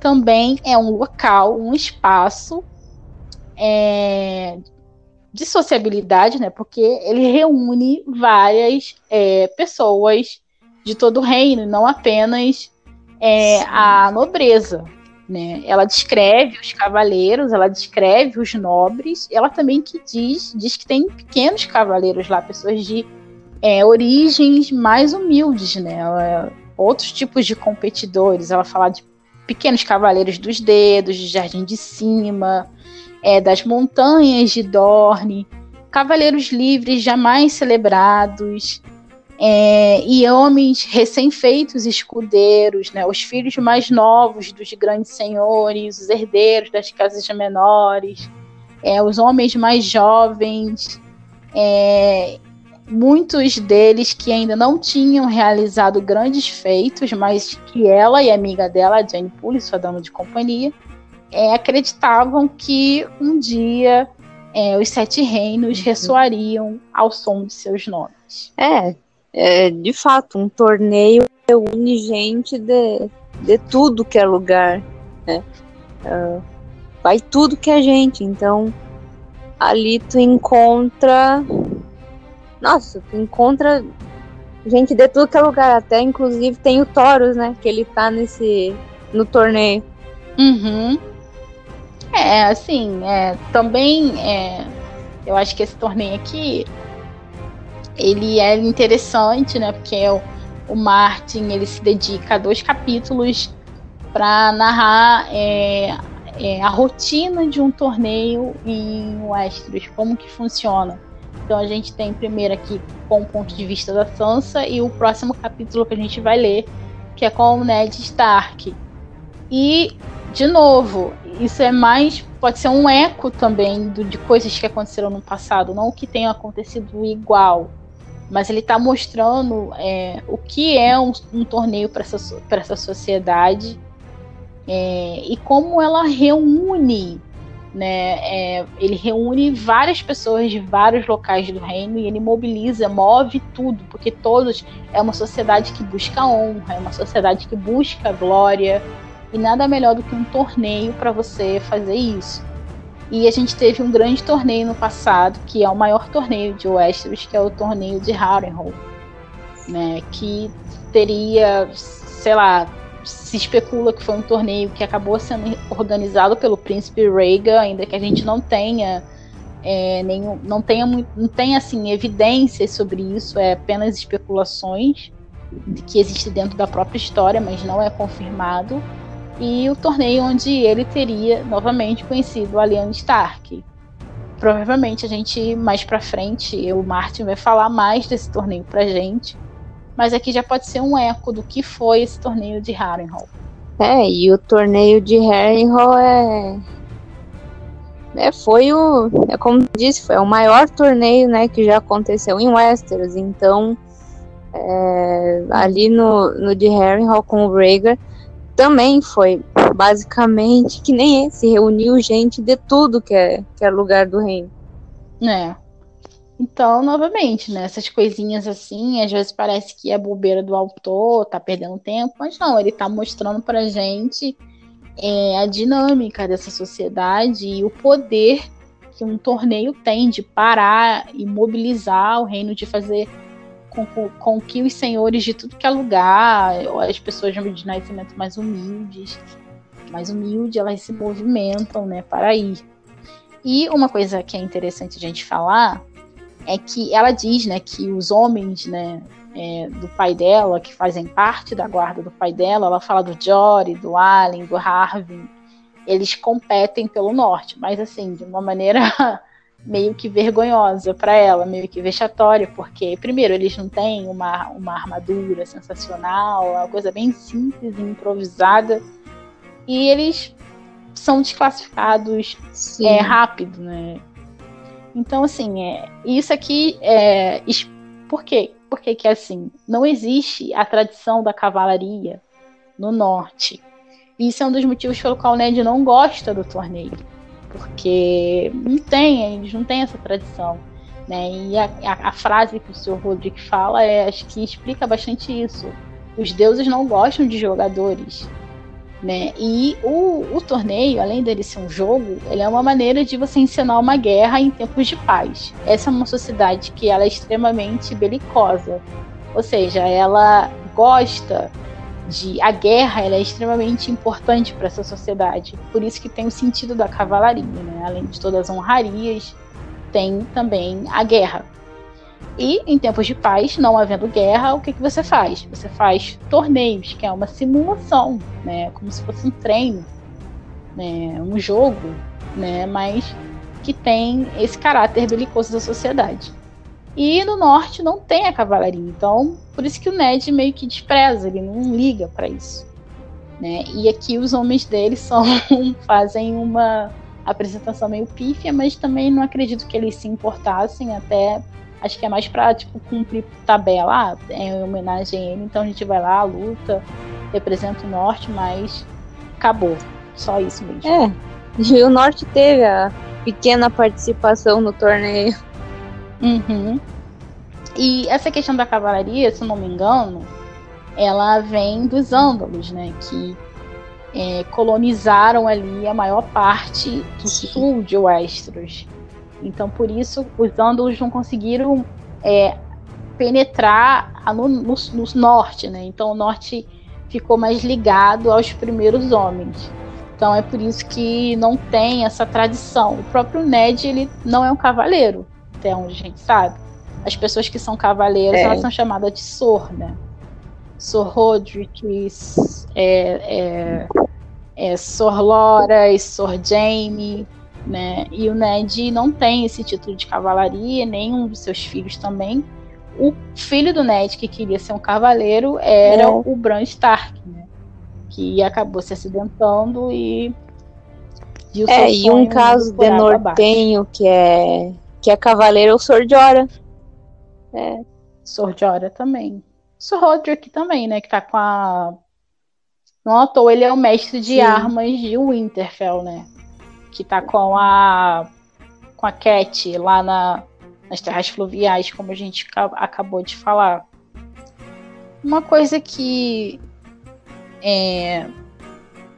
[SPEAKER 1] também é um local, um espaço é, de sociabilidade, né? Porque ele reúne várias é, pessoas de todo o reino, não apenas é, a nobreza. Né? Ela descreve os cavaleiros, ela descreve os nobres, ela também que diz, diz que tem pequenos cavaleiros lá, pessoas de é, origens mais humildes, né? Ela, outros tipos de competidores. Ela fala de pequenos cavaleiros dos dedos, de Jardim de Cima, é, das montanhas de Dorne, cavaleiros livres jamais celebrados, é, e homens recém-feitos escudeiros, né, os filhos mais novos dos grandes senhores, os herdeiros das casas menores, é, os homens mais jovens, é, muitos deles que ainda não tinham realizado grandes feitos, mas que ela e a amiga dela, Jane Pully, sua dama de companhia, é, acreditavam que um dia é, os sete reinos uhum. ressoariam ao som de seus nomes.
[SPEAKER 2] É, é de fato, um torneio reúne gente de, de tudo que é lugar, né? Uh, vai tudo que é gente, então ali tu encontra nossa, tu encontra gente de tudo que é lugar. Até, inclusive, tem o Taurus, né? Que ele tá nesse. no torneio.
[SPEAKER 1] Uhum. É, assim, é, também é, eu acho que esse torneio aqui ele é interessante, né? Porque o, o Martin ele se dedica a dois capítulos para narrar é, é, a rotina de um torneio em Westeros, como que funciona. Então a gente tem primeiro aqui com o ponto de vista da Sansa e o próximo capítulo que a gente vai ler, que é com o Ned Stark. E, de novo, isso é mais. pode ser um eco também do, de coisas que aconteceram no passado, não o que tenha acontecido igual. Mas ele está mostrando é, o que é um, um torneio para essa, essa sociedade é, e como ela reúne né? É, ele reúne várias pessoas de vários locais do reino e ele mobiliza, move tudo, porque todos é uma sociedade que busca honra, é uma sociedade que busca glória e nada melhor do que um torneio para você fazer isso. E a gente teve um grande torneio no passado, que é o maior torneio de Westeros, que é o torneio de Harrenhal, né? Que teria, sei lá, se especula que foi um torneio que acabou sendo organizado pelo príncipe Rhaegar, ainda que a gente não tenha é, nenhum, não tenha não tenha assim evidências sobre isso, é apenas especulações que existem dentro da própria história, mas não é confirmado. E o torneio onde ele teria novamente conhecido a Lyanna Stark. Provavelmente a gente mais para frente, o Martin vai falar mais desse torneio pra gente mas aqui já pode ser um eco do que foi esse torneio de Harrenhal.
[SPEAKER 2] É, e o torneio de Harrenhal é é, foi o, é como disse, foi o maior torneio, né, que já aconteceu em Westeros. Então, É, ali no, no de Harrenhal com o Rhaegar também foi basicamente que nem esse, reuniu gente de tudo que é, que é lugar do reino.
[SPEAKER 1] É. Então, novamente, né, essas coisinhas assim, às vezes parece que é bobeira do autor, tá perdendo tempo, mas não, ele tá mostrando pra gente é, a dinâmica dessa sociedade e o poder que um torneio tem de parar e mobilizar o reino, de fazer com, com, que os senhores de tudo que é lugar, as pessoas de nascimento mais humildes, mais humilde, elas se movimentam, né, para ir. E uma coisa que é interessante a gente falar é que ela diz, né, que os homens, né, é, do pai dela, que fazem parte da guarda do pai dela, ela fala do Jory, do Allen, do Harvey, eles competem pelo norte, mas assim, de uma maneira [laughs] meio que vergonhosa para ela, meio que vexatória, porque, primeiro, eles não têm uma, uma armadura sensacional, é uma coisa bem simples e improvisada, e eles são desclassificados é, rápido, né? Então, assim, é, isso aqui é. Por quê? Porque que assim, não existe a tradição da cavalaria no norte. Isso é um dos motivos pelo qual o Ned não gosta do torneio. Porque não tem, eles não têm essa tradição. Né? E a, a, a frase que o senhor Rodrigo fala é, acho que explica bastante isso. Os deuses não gostam de jogadores. Né? E o, o torneio, além dele ser um jogo, ele é uma maneira de você ensinar uma guerra em tempos de paz. Essa é uma sociedade que ela é extremamente belicosa. Ou seja, ela gosta de a guerra ela é extremamente importante para essa sociedade. Por isso que tem o sentido da cavalaria, né? Além de todas as honrarias, tem também a guerra. E em tempos de paz, não havendo guerra, o que, que você faz? Você faz torneios, que é uma simulação, né? Como se fosse um treino, né? um jogo, né? Mas que tem esse caráter belicoso da sociedade. E no norte não tem a cavalaria, então por isso que o Ned meio que despreza, ele não liga para isso. Né? E aqui os homens dele são [laughs] fazem uma apresentação meio pífia, mas também não acredito que eles se importassem, até acho que é mais pra tipo, cumprir tabela, ah, é em homenagem a ele, então a gente vai lá, luta, representa o norte, mas acabou. Só isso mesmo.
[SPEAKER 2] É. E o norte teve a pequena participação no torneio.
[SPEAKER 1] Uhum. E essa questão da cavalaria, se não me engano, ela vem dos ândalos, né? Que é, colonizaram ali a maior parte do sul de Westeros. Então, por isso, os ândalos não conseguiram é, penetrar no, no, no, norte, né? Então, o norte ficou mais ligado aos primeiros homens. Então, é por isso que não tem essa tradição. O próprio Ned, ele não é um cavaleiro até onde a gente sabe. As pessoas que são cavaleiros, é. elas são chamadas de Sor, né? Sor Roderick, é, é, é Sor Lora e Sor Jamie, né? E o Ned não tem esse título de cavalaria, nenhum dos seus filhos também. O filho do Ned, que queria ser um cavaleiro, era é. o Bran Stark, né? Que acabou se acidentando e.
[SPEAKER 2] E, é, e um caso de nortenho que é que é cavaleiro ou Sordiora.
[SPEAKER 1] É. Sordiora também. Sor Roderick também, né? Que tá com a. Não à toa, ele é o mestre de Sim. armas de Winterfell, né? Que tá com a. Com a Cat lá na, nas terras fluviais, como a gente acabou de falar. Uma coisa que. É,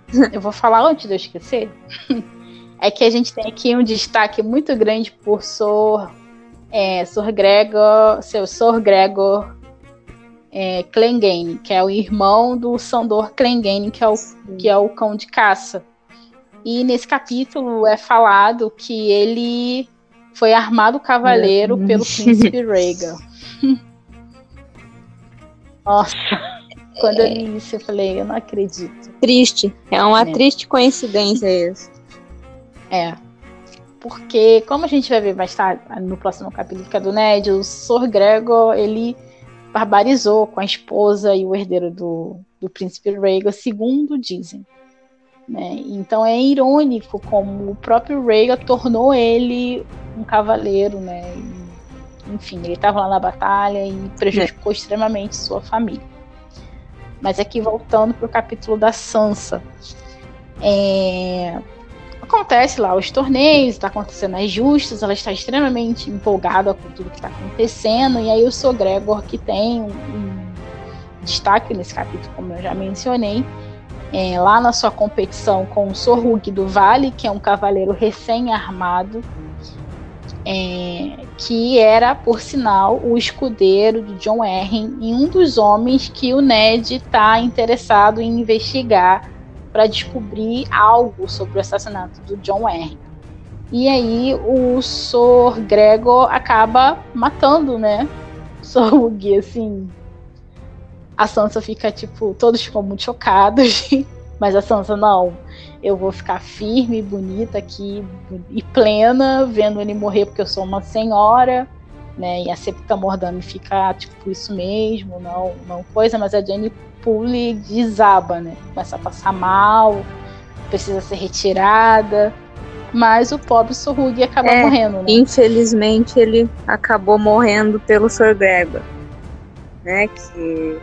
[SPEAKER 1] [laughs] eu vou falar antes de eu esquecer. [laughs] é que a gente tem aqui um destaque muito grande por Sor, é, Sor Gregor, seu Sor Gregor é, Clegane, que é o irmão do Sandor Clegane, que é o, que é o cão de caça. E nesse capítulo é falado que ele foi armado cavaleiro pelo príncipe Rhaegar. [laughs] Nossa, quando eu li isso, eu falei, eu não acredito.
[SPEAKER 2] Triste, é uma é. triste coincidência isso.
[SPEAKER 1] É. Porque, como a gente vai ver mais tarde, no próximo capítulo que é do Ned, o Sor Gregor, ele barbarizou com a esposa e o herdeiro do, do príncipe Rhaegar, segundo dizem. Né? Então é irônico como o próprio Rhaegar tornou ele um cavaleiro, né? enfim, ele estava lá na batalha e prejudicou é. extremamente sua família. Mas aqui voltando para o capítulo da Sansa. É... Acontece lá os torneios, está acontecendo as justas, ela está extremamente empolgada com tudo que está acontecendo, e aí o Sr. Gregor, que tem um, um destaque nesse capítulo, como eu já mencionei, é, lá na sua competição com o Sorrug do Vale, que é um cavaleiro recém-armado, é, que era, por sinal, o escudeiro de John Erring e um dos homens que o Ned está interessado em investigar para descobrir algo sobre o assassinato do John Erring. E aí o Sor Gregor acaba matando, né? [laughs] Sorrug, assim, a Sansa fica, tipo, todos ficam muito chocados. [laughs] Mas a Sansa, não, eu vou ficar firme, bonita aqui e plena, vendo ele morrer porque eu sou uma senhora, né? E a Septa Mordami fica, tipo, isso mesmo, não, não coisa, mas a Jane Pule desaba, né? Começa a passar mal, precisa ser retirada. Mas o pobre Sorrug acaba é, morrendo, né?
[SPEAKER 2] Infelizmente ele acabou morrendo pelo Sor Gregor. Né? Que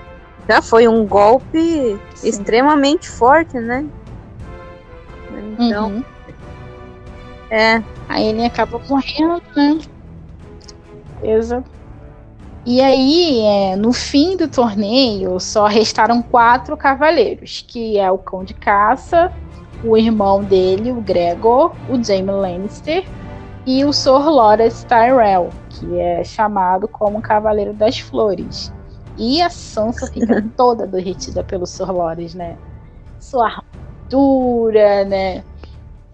[SPEAKER 2] já foi um golpe Sim. extremamente forte, né? Então. Uhum.
[SPEAKER 1] É. Aí ele acaba morrendo, né? Beleza. E aí, é, no fim do torneio, só restaram quatro cavaleiros, que é o cão de caça, o irmão dele, o Gregor, o Jaime Lannister e o Sor Loras Tyrell, que é chamado como Cavaleiro das Flores. E a Sansa fica [laughs] toda derretida pelos Sor Loras, né? Sua armadura, né?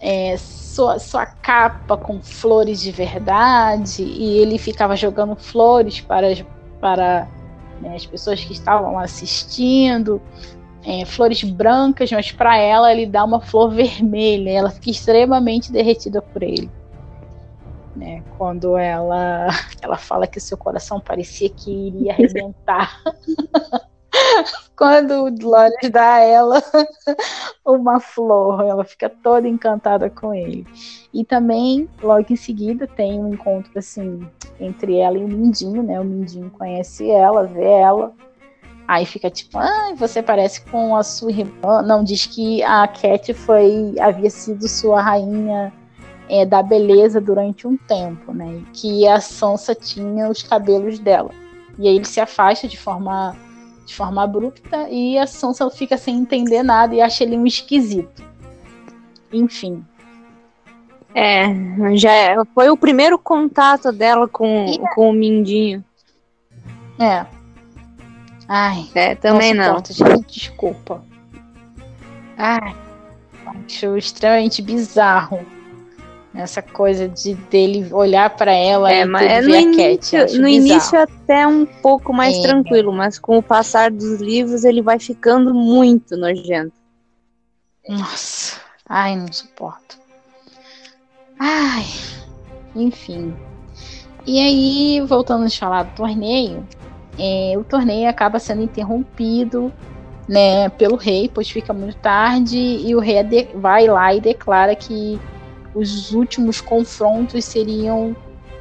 [SPEAKER 1] É, sua, sua capa com flores de verdade. E ele ficava jogando flores para, para né, as pessoas que estavam assistindo. É, flores brancas, mas para ela ele dá uma flor vermelha. Ela fica extremamente derretida por ele né? Quando ela, [laughs] ela fala que seu coração parecia que iria arrebentar. [laughs] [laughs] Quando o Dolores dá a ela [laughs] uma flor, ela fica toda encantada com ele. E também, logo em seguida, tem um encontro assim entre ela e o Mindinho, né? O Mindinho conhece ela, vê ela. Aí fica tipo, ah, você parece com a sua irmã. Não, diz que a Cat foi havia sido sua rainha é, da beleza durante um tempo, né? Que a Sansa tinha os cabelos dela. E aí ele se afasta de forma, de forma abrupta e a Sansa fica sem entender nada e acha ele um esquisito. Enfim.
[SPEAKER 2] É, já é, foi o primeiro contato dela com, e, com o Mindinho.
[SPEAKER 1] É. Ai,
[SPEAKER 2] é, também não.
[SPEAKER 1] Gente, desculpa. Ai, acho extremamente bizarro essa coisa de dele olhar para ela
[SPEAKER 2] é, e mas é no, início, Cat, no início até um pouco mais é. tranquilo, mas com o passar dos livros ele vai ficando muito nojento.
[SPEAKER 1] Nossa, ai, não suporto. Ai, enfim. E aí, voltando a falar do torneio, é, o torneio acaba sendo interrompido né, pelo rei, pois fica muito tarde, e o rei vai lá e declara que os últimos confrontos seriam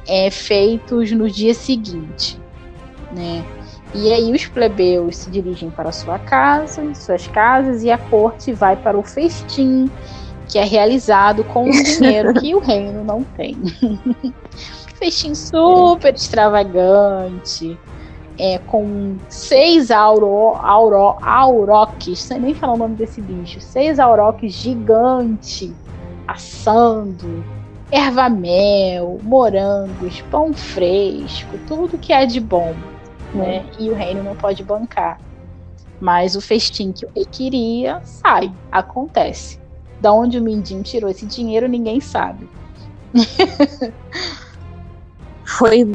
[SPEAKER 1] é, feitos no dia seguinte, né? E aí os plebeus se dirigem para sua casa, suas casas, e a corte vai para o festim, que é realizado com o dinheiro que o reino não tem. [laughs] festim super extravagante, é, com seis auro, auro, auroques, sem nem falar o nome desse bicho, seis auroques gigantes assando, erva mel, morangos, pão fresco, tudo que é de bom, né? E o reino não pode bancar. Mas o festim que o rei queria sai, acontece. Da onde o Mindinho tirou esse dinheiro, ninguém sabe. [laughs]
[SPEAKER 2] foi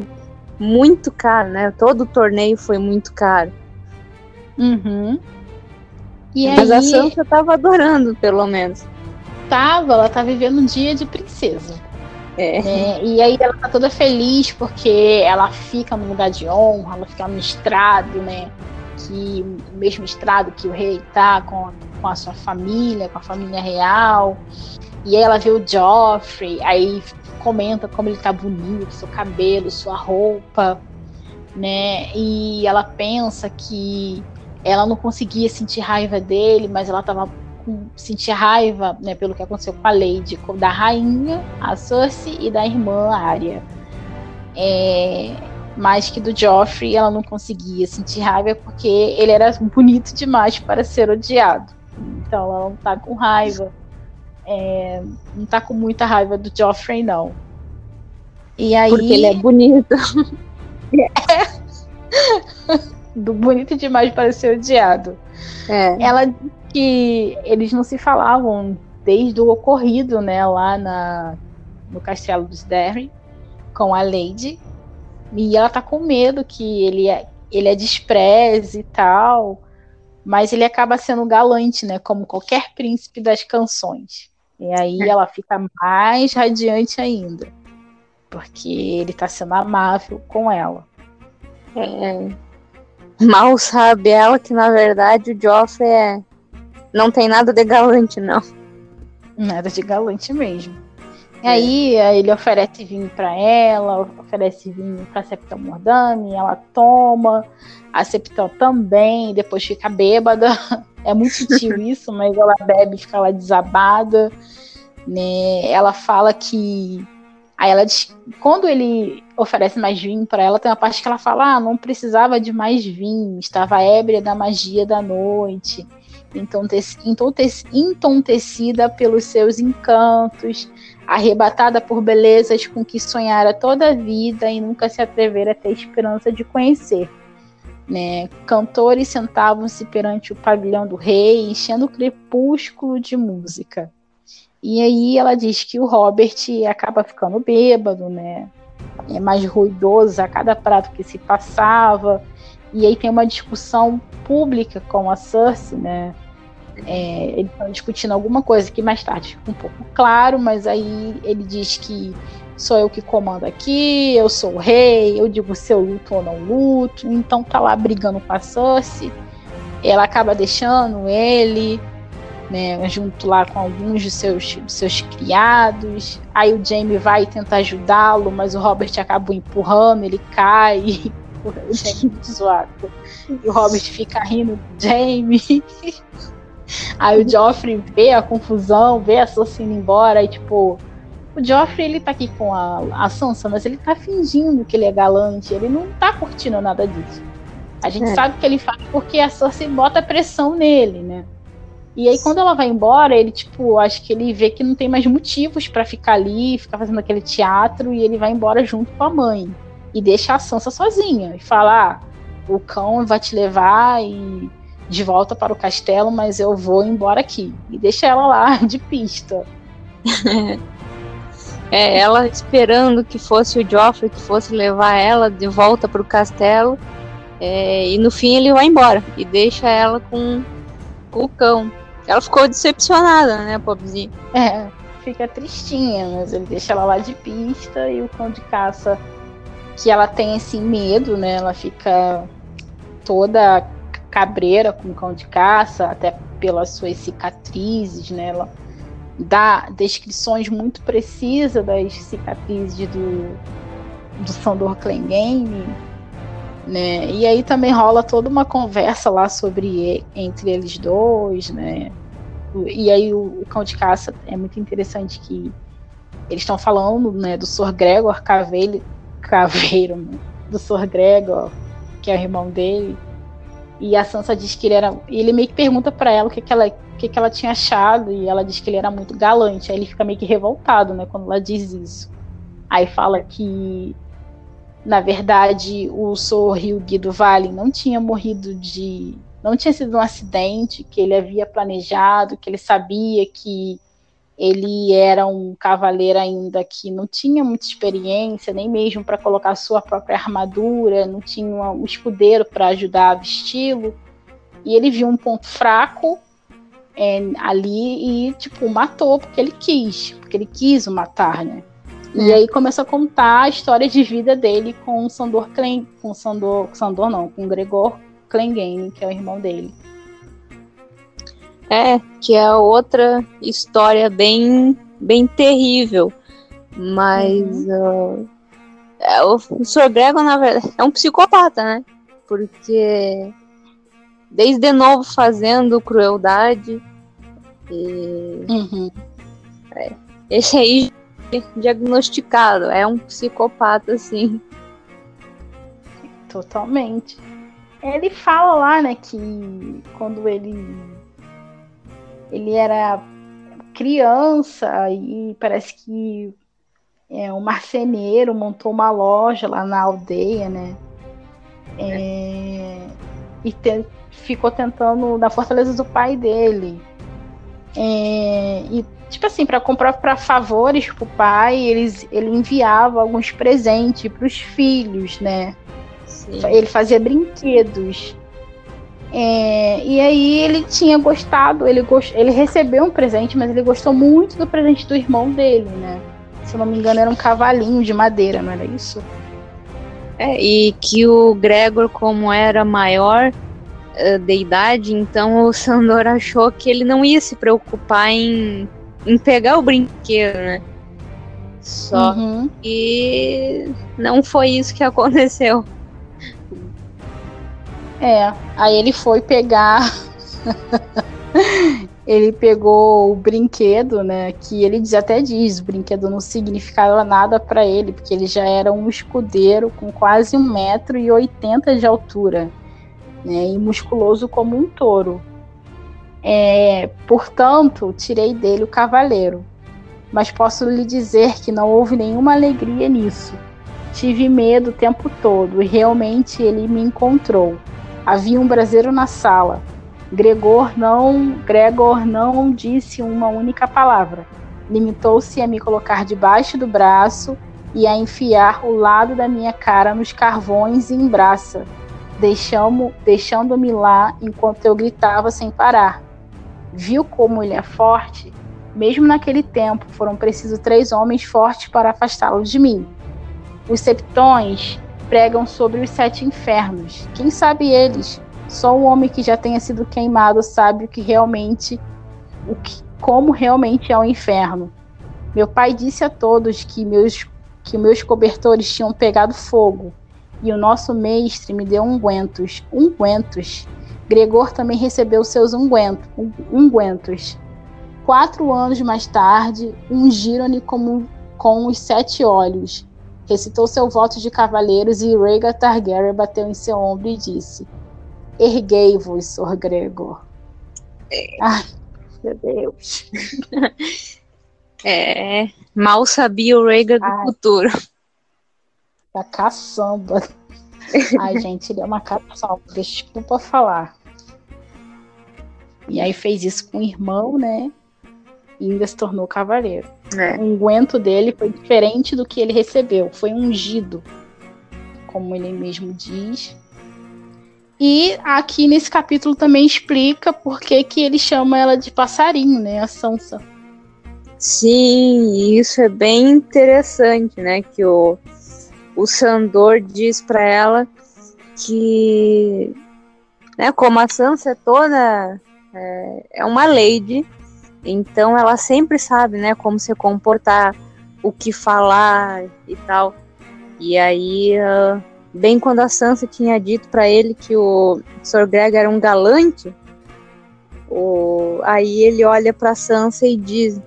[SPEAKER 2] muito caro, né? Todo o torneio foi muito caro.
[SPEAKER 1] Uhum.
[SPEAKER 2] E Mas aí... a Sansa tava adorando, pelo menos
[SPEAKER 1] tava, ela tá vivendo um dia de princesa. É. Né? E aí ela tá toda feliz porque ela fica no lugar de honra, ela fica no estrado, né? Que o mesmo estrado que o rei tá com, com a sua família, com a família real. E aí ela vê o Joffrey, aí comenta como ele tá bonito, seu cabelo, sua roupa, né? E ela pensa que ela não conseguia sentir raiva dele, mas ela tava sentir raiva, né, pelo que aconteceu com a Lady, da rainha, a Cersei e da irmã Arya. É, mas que do Joffrey ela não conseguia sentir raiva porque ele era bonito demais para ser odiado. Então ela não tá com raiva. É, não tá com muita raiva do Joffrey, não.
[SPEAKER 2] E aí. Porque ele é bonito. [laughs]
[SPEAKER 1] É. [laughs] do bonito demais para ser odiado. É. Ela que eles não se falavam desde o ocorrido, né, lá na, no castelo dos Derry com a Lady. E ela tá com medo que ele é, ele é despreze e tal, mas ele acaba sendo galante, né, como qualquer príncipe das canções. E aí ela fica mais radiante ainda, porque ele tá sendo amável com ela.
[SPEAKER 2] É, mal sabe ela que na verdade o Joffrey é não tem nada de galante, não.
[SPEAKER 1] Nada de galante mesmo. E é. aí ele oferece vinho para ela, oferece vinho para Septão Mordani, ela toma, a Septão também, depois fica bêbada. [laughs] É muito sutil [laughs] isso, mas ela bebe e fica lá desabada. Né? Ela fala que. Aí ela diz, quando ele oferece mais vinho para ela, tem uma parte que ela fala: ah, não precisava de mais vinho, estava ébria da magia da noite entontecida pelos seus encantos, arrebatada por belezas com que sonhara toda a vida e nunca se atrevera a ter esperança de conhecer. Né? Cantores sentavam-se perante o pavilhão do rei, enchendo o crepúsculo de música. E aí ela diz que o Robert acaba ficando bêbado, né? É mais ruidoso a cada prato que se passava. E aí tem uma discussão pública com a Cersei, né? É, eles estão discutindo alguma coisa que mais tarde fica um pouco claro, mas aí ele diz que sou eu que comando aqui, eu sou o rei, eu digo se eu luto ou não luto, então tá lá brigando com a Cersei, ela acaba deixando ele, né, junto lá com alguns dos seus, dos seus criados, aí o Jaime vai tentar ajudá-lo, mas o Robert acaba empurrando, ele cai, o Jaime muito zoado. E o Robert fica rindo do Jaime. [laughs] Aí o Joffrey vê a confusão, vê a Cersei indo embora, e tipo, o Joffrey ele tá aqui com a, a Sansa, mas ele tá fingindo que ele é galante, ele não tá curtindo nada disso. A gente é. sabe que ele faz porque a Cersei bota pressão nele, né? E aí quando ela vai embora, ele tipo, acho que ele vê que não tem mais motivos para ficar ali, ficar fazendo aquele teatro e ele vai embora junto com a mãe e deixa a Sansa sozinha e fala: ah, "O cão vai te levar e de volta para o castelo, mas eu vou embora aqui. E deixa ela lá [laughs] de pista. [laughs]
[SPEAKER 2] é, ela esperando que fosse o Joffrey que fosse levar ela de volta para o castelo. É, e no fim ele vai embora e deixa ela com, com o cão. Ela ficou decepcionada, né, pobrezinha?
[SPEAKER 1] É, fica tristinha, mas ele deixa ela lá de pista e o cão de caça, que ela tem assim medo, né? Ela fica toda cabreira com cão de caça, até pelas suas cicatrizes, né? Ela dá descrições muito precisas das cicatrizes do, do Sandor Clegane, né? E aí também rola toda uma conversa lá sobre entre eles dois, né? E aí o, o cão de caça é muito interessante que eles estão falando, né, do Sor Gregor Caveiro, Caveiro do Sor Gregor, que é o irmão dele, e a Sansa diz que ele era. E ele meio que pergunta para ela o que, que ela o que, que ela tinha achado. E ela diz que ele era muito galante. Aí ele fica meio que revoltado, né? Quando ela diz isso. Aí fala que, na verdade, o Sor Hugh do Vale não tinha morrido de. Não tinha sido um acidente, que ele havia planejado, que ele sabia que ele era um cavaleiro ainda que não tinha muita experiência, nem mesmo para colocar sua própria armadura, não tinha um escudeiro para ajudar a vesti-lo. E ele viu um ponto fraco é, ali e, tipo, matou porque ele quis, porque ele quis o matar, né? E é. aí começa a contar a história de vida dele com o Sandor Clen, com Sandor, Sandor não, com Gregor Clegane, que é o irmão dele.
[SPEAKER 2] É, que é outra história bem, bem terrível. Mas uhum. uh, é, o Sr. Gregor, na verdade, é um psicopata, né? Porque desde novo fazendo crueldade. E...
[SPEAKER 1] Uhum.
[SPEAKER 2] É, esse aí diagnosticado, é um psicopata, assim.
[SPEAKER 1] Totalmente. Ele fala lá, né, que quando ele ele era criança e parece que é, um marceneiro montou uma loja lá na aldeia, né? É, e te, ficou tentando na fortaleza do pai dele. É, e tipo assim, para comprar para favores pro pai, eles, ele enviava alguns presentes para os filhos, né? Sim. Ele fazia brinquedos. É, e aí ele tinha gostado, ele, gost, ele recebeu um presente, mas ele gostou muito do presente do irmão dele, né? Se eu não me engano, era um cavalinho de madeira, não era isso?
[SPEAKER 2] É, e que o Gregor, como era maior uh, de idade, então o Sandor [laughs] achou que ele não ia se preocupar em, em pegar o brinquedo, né? Só uhum. que não foi isso que [laughs] aconteceu.
[SPEAKER 1] É, aí ele foi pegar. [laughs] ele pegou o brinquedo, né? Que ele até diz, o brinquedo não significava nada para ele, porque ele já era um escudeiro com quase um metro e oitenta de altura, né? E musculoso como um touro. É, portanto, tirei dele o cavaleiro. Mas posso lhe dizer que não houve nenhuma alegria nisso. Tive medo o tempo todo e realmente ele me encontrou. Havia um braseiro na sala. Gregor não, Gregor não disse uma única palavra. Limitou-se a me colocar debaixo do braço e a enfiar o lado da minha cara nos carvões e em braça, deixando-me lá enquanto eu gritava sem parar. Viu como ele é forte? Mesmo naquele tempo, foram precisos três homens fortes para afastá-lo de mim. Os septões pregam sobre os sete infernos. Quem sabe eles? Só o homem que já tenha sido queimado sabe o que realmente, o que, como realmente é o inferno. Meu pai disse a todos que meus que meus cobertores tinham pegado fogo, e o nosso mestre me deu ungüentos, ungüentos. Gregor também recebeu seus ungüentos, ungüentos. Quatro anos mais tarde, ungiram-lhe com os sete olhos recitou seu voto de cavaleiros e Rhaegar Targaryen bateu em seu ombro e disse: Erguei-vos, Sr. Gregor. É. Ai, meu Deus. [laughs]
[SPEAKER 2] é, mal sabia o Rhaegar do Ai, futuro.
[SPEAKER 1] Tá caçamba. Ai, gente, ele é uma caçamba, desculpa falar. E aí fez isso com o irmão, né? E ainda se tornou cavaleiro. É. O unguento dele foi diferente do que ele recebeu, foi ungido, como ele mesmo diz. E aqui nesse capítulo também explica por que, que ele chama ela de passarinho, né? A Sansa.
[SPEAKER 2] Sim, isso é bem interessante, né? Que o, o Sandor diz para ela que, né, como a Sansa é toda é, é uma lady, então ela sempre sabe, né, como se comportar, o que falar e tal. E aí, uh, bem quando a Sansa tinha dito para ele que o Sr. Greg era um galante, o, aí ele olha para Sansa e diz: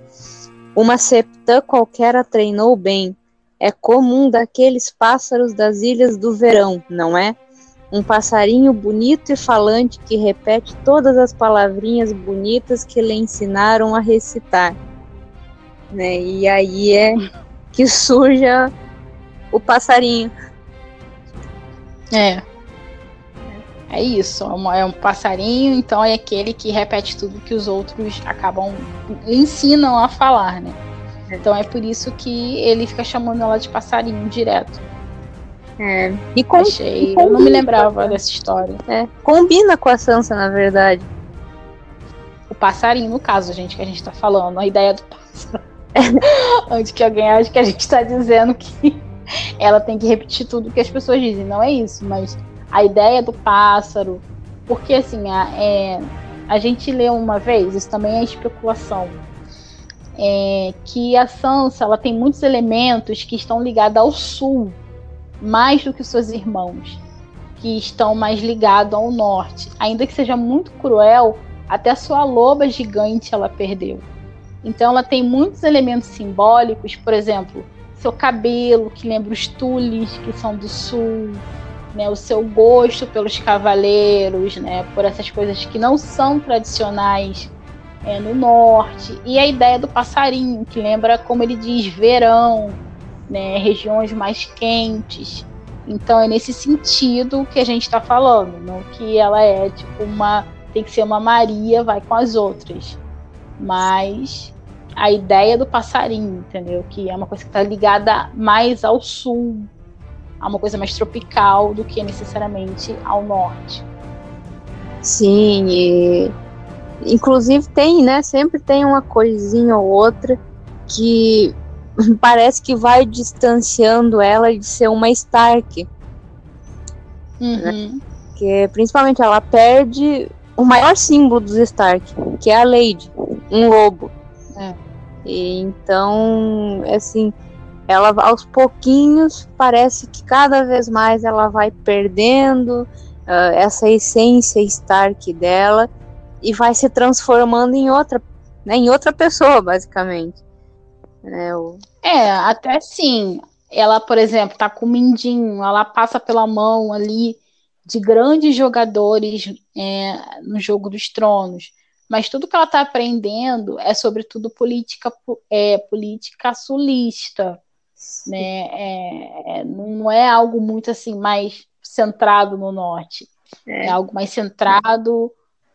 [SPEAKER 2] Uma septã qualquer a treinou bem. É comum daqueles pássaros das ilhas do verão, não é? Um passarinho bonito e falante que repete todas as palavrinhas bonitas que lhe ensinaram a recitar. Né? E aí é que surge o passarinho.
[SPEAKER 1] É. É isso, é, é um passarinho, então é aquele que repete tudo que os outros acabam ensinam a falar, né? Então é por isso que ele fica chamando ela de passarinho direto.
[SPEAKER 2] É.
[SPEAKER 1] E com, Achei. eu não me lembrava dessa história.
[SPEAKER 2] É. Combina com a Sansa, na verdade.
[SPEAKER 1] O passarinho, no caso, gente, que a gente tá falando, a ideia do pássaro. [laughs] Antes que alguém ache que a gente tá dizendo que [laughs] ela tem que repetir tudo que as pessoas dizem. Não é isso, mas a ideia do pássaro. Porque assim, a, é, a gente leu uma vez, isso também é especulação. é, que a Sansa ela tem muitos elementos que estão ligados ao sul, mais do que os seus irmãos, que estão mais ligados ao norte. Ainda que seja muito cruel, até a sua loba gigante ela perdeu. Então ela tem muitos elementos simbólicos, por exemplo, seu cabelo, que lembra os Tulis, que são do sul, né, o seu gosto pelos cavaleiros, né, por essas coisas que não são tradicionais é, no norte, e a ideia do passarinho, que lembra, como ele diz, verão, né, regiões mais quentes. Então é nesse sentido que a gente está falando, não que ela é tipo uma. tem que ser uma Maria, vai com as outras. Mas a ideia do passarinho, entendeu? Que é uma coisa que está ligada mais ao sul, a uma coisa mais tropical do que necessariamente ao norte.
[SPEAKER 2] Sim, e inclusive tem, né? Sempre tem uma coisinha ou outra que [laughs] parece que vai distanciando ela de ser uma Stark.
[SPEAKER 1] Uhum. Né?
[SPEAKER 2] Que principalmente ela perde o maior símbolo dos Stark, que é a Lady, um lobo.
[SPEAKER 1] É.
[SPEAKER 2] E então, assim, ela aos pouquinhos parece que cada vez mais ela vai perdendo uh, essa essência Stark dela e vai se transformando em outra, né, em outra pessoa, basicamente.
[SPEAKER 1] É, o... é até sim. Ela, por exemplo, tá com o Mindinho, ela passa pela mão ali de grandes jogadores é, no jogo dos tronos mas tudo que ela está aprendendo é sobretudo política é, política sulista, né? É, é, não é algo muito assim mais centrado no norte, é, é algo mais centrado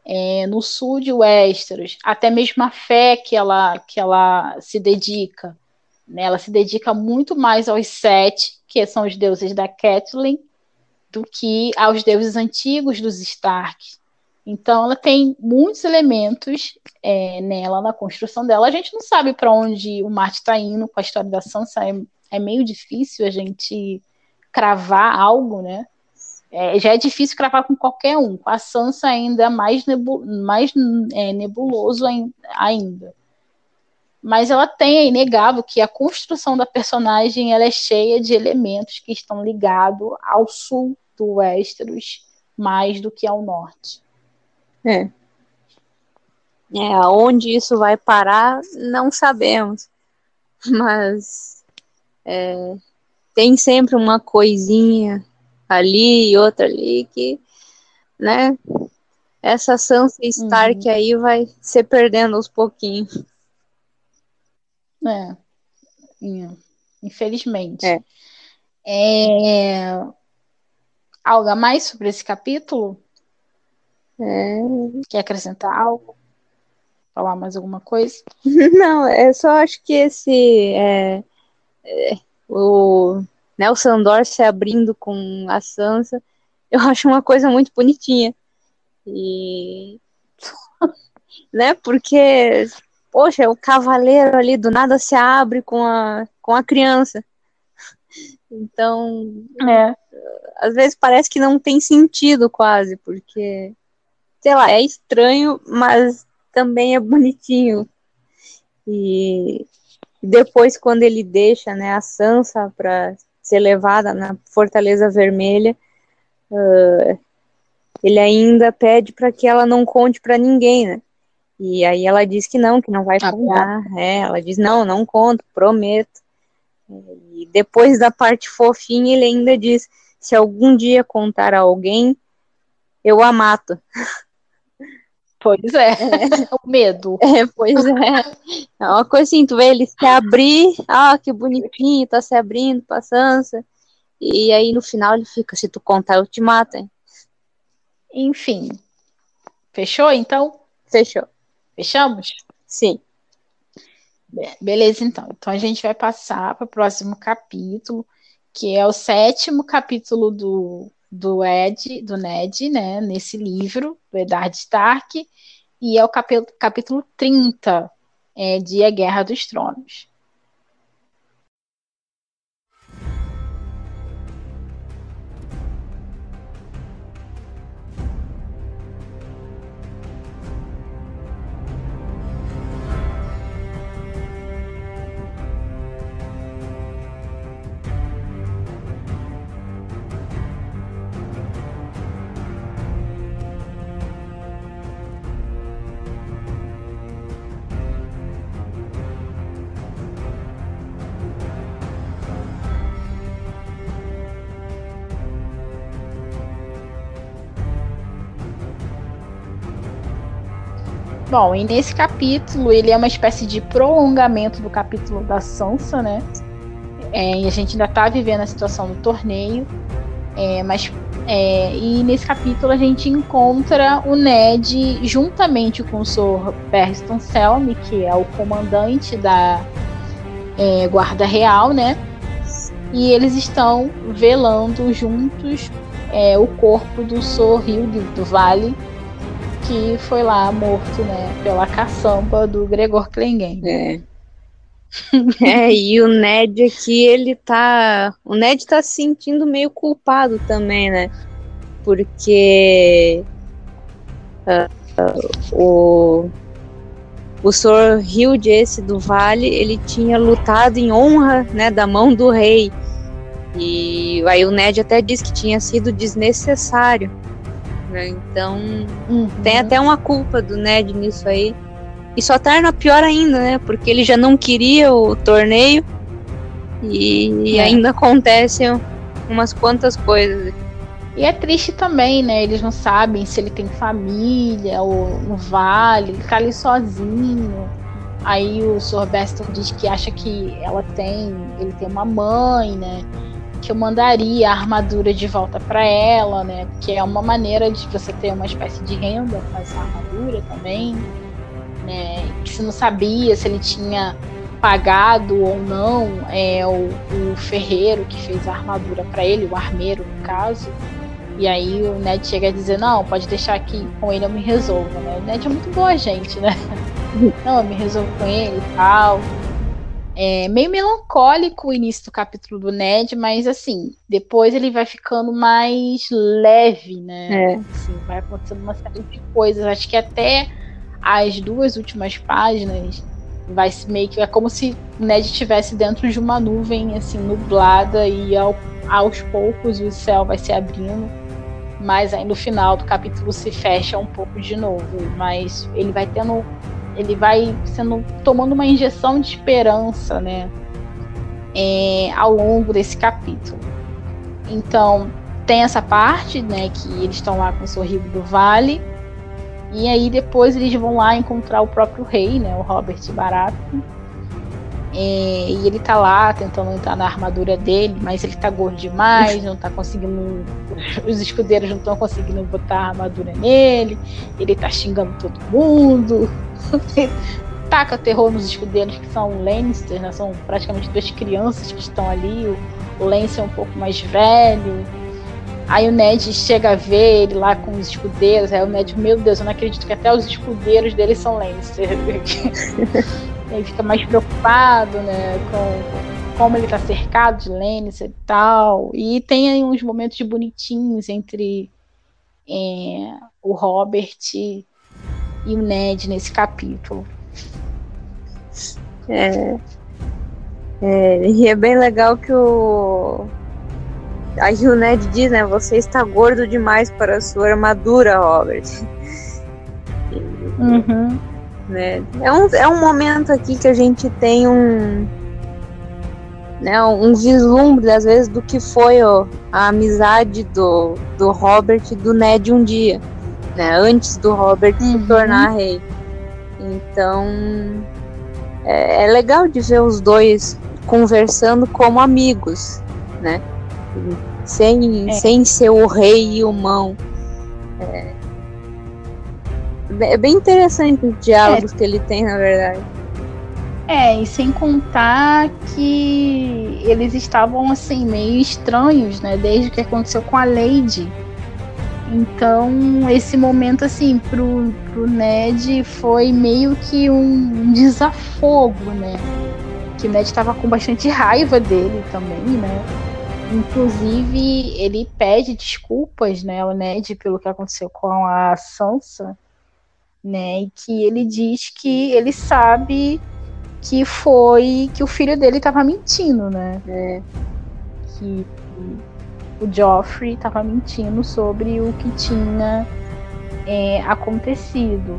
[SPEAKER 1] é, no sul de Westeros, até mesmo a fé que ela que ela se dedica, né? Ela se dedica muito mais aos sete, que são os deuses da Catelyn, do que aos deuses antigos dos Stark, então, ela tem muitos elementos é, nela, na construção dela. A gente não sabe para onde o Marte está indo com a história da Sansa. É, é, meio difícil a gente cravar algo, né? É, já é difícil cravar com qualquer um. Com a Sansa ainda é mais, nebu mais é, nebuloso ainda. Mas ela tem, é inegável que a construção da personagem ela é cheia de elementos que estão ligados ao sul do Westeros mais do que ao norte.
[SPEAKER 2] É. É, aonde isso vai parar, não sabemos. Mas é, tem sempre uma coisinha ali e outra ali que, né? Essa Sansa Stark uhum. aí vai se perdendo aos pouquinhos.
[SPEAKER 1] É. Infelizmente. É. é... Algo a mais sobre esse capítulo?
[SPEAKER 2] É...
[SPEAKER 1] Quer acrescentar algo? Falar mais alguma coisa? [laughs]
[SPEAKER 2] Não, é só acho que esse é, é, o né, o Sandor se abrindo com a Sansa, eu [laughs] acho uma coisa muito bonitinha. E [laughs] né, porque poxa, o cavaleiro ali do nada se abre com a com a criança. [laughs] Então,
[SPEAKER 1] é.
[SPEAKER 2] às vezes parece que não tem sentido quase, porque sei lá, é estranho, mas também é bonitinho. E depois, quando ele deixa né, a Sansa para ser levada na Fortaleza Vermelha, uh, ele ainda pede para que ela não conte para ninguém, né? E aí ela diz que não, que não vai ah, contar. É, ela diz, não, não conto, prometo. E depois da parte fofinha, ele ainda diz, se algum dia contar a alguém, eu a mato. [laughs]
[SPEAKER 1] Pois é, é. o medo. [laughs]
[SPEAKER 2] É, pois é. É uma coisa assim, tu vê ele se abrir, ah, que bonitinho, tá se abrindo pra Sansa. E aí no final ele fica, se tu contar eu te mato, hein?
[SPEAKER 1] Enfim. Fechou então?
[SPEAKER 2] Fechou.
[SPEAKER 1] Fechamos?
[SPEAKER 2] Sim.
[SPEAKER 1] Beleza, então. Então a gente vai passar para o próximo capítulo, que é o sétimo capítulo do do Ed, do Ned, né, nesse livro, do Eddard Stark, e é o capítulo, capítulo 30 é, de A Guerra dos Tronos. Bom, e nesse capítulo ele é uma espécie de prolongamento do capítulo da Sansa, né? É, e a gente ainda tá vivendo a situação do torneio. É, mas é, e nesse capítulo a gente encontra o Ned juntamente com o Sr. Barristan Selmy, que é o comandante da é, Guarda Real, né? E eles estão velando juntos é, o corpo do Sr. Hilde do Vale, que foi lá morto, né, pela caçamba do Gregor Clegane.
[SPEAKER 2] É. é, e o Ned aqui, ele tá. O Ned tá se sentindo meio culpado também, né? Porque. Uh, uh, o. O Sr. Hilde, esse do Vale, ele tinha lutado em honra, né, da mão do rei. E aí o Ned até disse que tinha sido desnecessário. Né? Então, uhum. tem até uma culpa do Ned nisso aí. E só torna pior ainda, né? Porque ele já não queria o torneio e, é. ainda acontecem umas quantas coisas.
[SPEAKER 1] E é triste também, né? Eles não sabem se ele tem família ou no vale, ele tá ali sozinho. Aí o Sr. Diz que acha que ela tem, ele tem uma mãe, né? Que eu mandaria a armadura de volta para ela, né? Que é uma maneira de você ter uma espécie de renda com essa armadura também né, que você não sabia se ele tinha pagado ou não é, o, o ferreiro que fez a armadura para ele, o armeiro no caso. E aí o Ned chega a dizer, não, pode deixar aqui com ele eu me resolvo, né? O Ned é muito boa gente, né? [laughs] não, eu me resolvo com ele e tal. É meio melancólico o início do capítulo do Ned, mas assim, depois ele vai ficando mais leve, né? É. Assim, vai acontecendo uma série de coisas. Acho que até as duas últimas páginas vai meio que é como se o Ned estivesse dentro de uma nuvem assim nublada e ao, aos poucos o céu vai se abrindo mas aí no final do capítulo se fecha um pouco de novo mas ele vai tendo ele vai sendo tomando uma injeção de esperança né é, ao longo desse capítulo. Então tem essa parte né que eles estão lá com o sorriso do vale e aí depois eles vão lá encontrar o próprio rei, né, o Robert Barato. E ele tá lá tentando entrar na armadura dele, mas ele tá gordo demais, não tá conseguindo. Os escudeiros não estão conseguindo botar a armadura nele. Ele tá xingando todo mundo. [laughs] Taca terror nos escudeiros que são Lannisters, né? São praticamente duas crianças que estão ali. O Lance é um pouco mais velho. Aí o Ned chega a ver ele lá com os escudeiros. Aí o Ned, meu Deus, eu não acredito que até os escudeiros dele são Lannister. [laughs] ele fica mais preocupado, né, com como ele tá cercado de Lannister e tal. E tem aí uns momentos bonitinhos entre é, o Robert e o Ned nesse capítulo.
[SPEAKER 2] É, é, e é bem legal que o Aí o Ned diz, né? Você está gordo demais para a sua armadura, Robert.
[SPEAKER 1] Uhum.
[SPEAKER 2] Né? É, um, é um momento aqui que a gente tem um. Né, um vislumbre, às vezes, do que foi ó, a amizade do, do Robert e do Ned um dia. Né, antes do Robert uhum. se tornar rei. Então. É, é legal de ver os dois conversando como amigos, né? sem, é. sem ser o rei e o mão. É, é bem interessante os diálogos é. que ele tem, na verdade.
[SPEAKER 1] É, e sem contar que eles estavam assim, meio estranhos, né? Desde o que aconteceu com a Lady. Então, esse momento, assim, pro, pro Ned foi meio que um desafogo, né? Que o Ned estava com bastante raiva dele também, né? Inclusive, ele pede desculpas, né, ao Ned, pelo que aconteceu com a Sansa, né, e que ele diz que ele sabe que foi que o filho dele estava mentindo, né, é. que o Joffrey estava mentindo sobre o que tinha é, acontecido.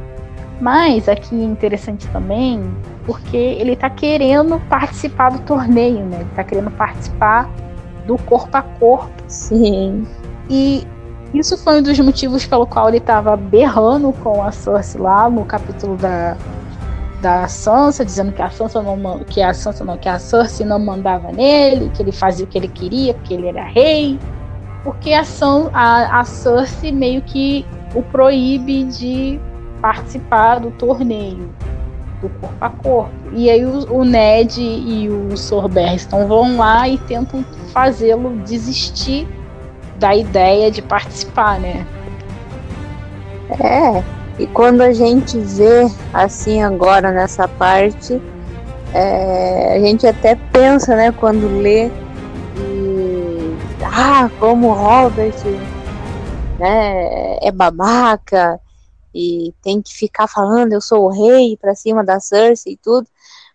[SPEAKER 1] Mas aqui é interessante também, porque ele está querendo participar do torneio, né? Ele tá querendo participar do corpo a corpo.
[SPEAKER 2] Sim.
[SPEAKER 1] E Isso foi um dos motivos pelo qual ele estava berrando com a Cersei lá no capítulo da, da Sansa, dizendo que a Sansa não que a Sansa não, que a Cersei não mandava nele, que ele fazia o que ele queria, porque ele era rei. Porque a, a, a Cersei meio que o proíbe de participar do torneio do corpo a corpo. E aí o, o Ned e o. Barristan vão lá e tentam fazê-lo desistir da ideia de participar, né?
[SPEAKER 2] É, e quando a gente vê assim agora nessa parte, é, a gente até pensa, né, quando lê, e, ah, como Robert né, é babaca e tem que ficar falando eu sou o rei para cima da Cersei e tudo,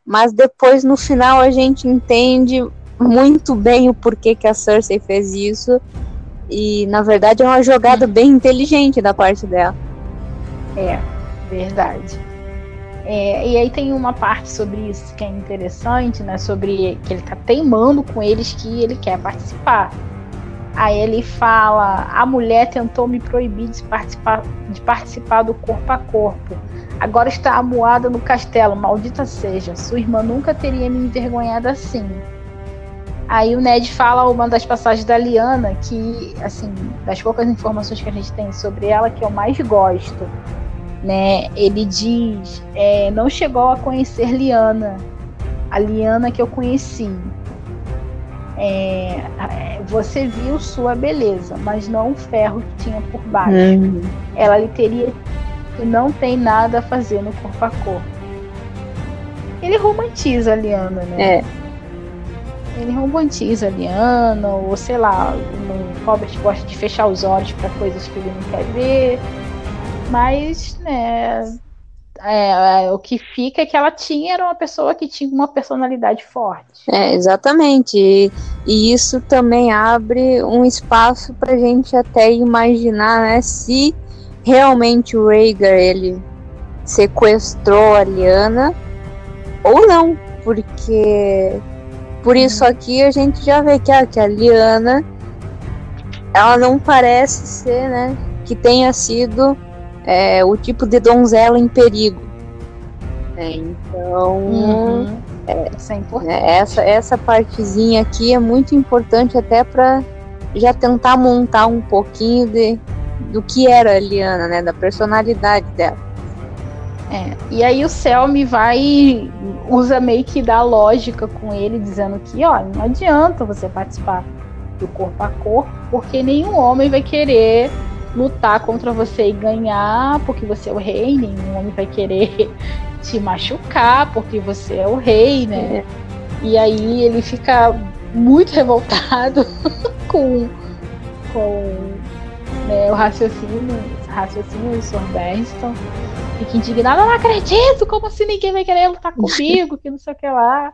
[SPEAKER 2] mas depois no final a gente entende muito bem o porquê que a Cersei fez isso e na verdade é uma jogada bem inteligente da parte dela.
[SPEAKER 1] É, verdade. É, e aí tem uma parte sobre isso que é interessante, né? Sobre que ele tá teimando com eles que ele quer participar. Aí ele fala: a mulher tentou me proibir de participar, de participar do corpo a corpo. Agora está amuada no castelo, maldita seja. Sua irmã nunca teria me envergonhado assim. Aí o Ned fala uma das passagens da Liana, que, assim, das poucas informações que a gente tem sobre ela, que eu mais gosto. Né? Ele diz: é, não chegou a conhecer Liana, a Liana que eu conheci. É, você viu sua beleza, mas não o ferro que tinha por baixo. Uhum. Ela lhe teria e não tem nada a fazer no corpo a corpo. Ele romantiza a Liana, né? É. Ele romantiza a Liana, ou sei lá, o Robert gosta de fechar os olhos para coisas que ele não quer ver. Mas, né, é, é, o que fica é que ela tinha era uma pessoa que tinha uma personalidade forte.
[SPEAKER 2] É, exatamente. E, e isso também abre um espaço para gente até imaginar, né, se realmente o Rhaegar ele sequestrou a Liana ou não, porque por isso aqui a gente já vê que a, que a Liana ela não parece ser, né, que tenha sido é, o tipo de donzela em perigo. É, então, uhum. é, é né, essa, essa partezinha aqui é muito importante até para já tentar montar um pouquinho de, do que era a Liana, né, da personalidade dela.
[SPEAKER 1] É, e aí o Selmy vai usa meio que da lógica com ele, dizendo que, ó, não adianta você participar do corpo a corpo, porque nenhum homem vai querer lutar contra você e ganhar, porque você é o rei, nenhum homem vai querer [laughs] te machucar, porque você é o rei, né? É. E aí ele fica muito revoltado [laughs] com, com né, o raciocínio, raciocínio do Sr. fica indignado, não acredito, como assim ninguém vai querer lutar [laughs] comigo, que não sei o que lá.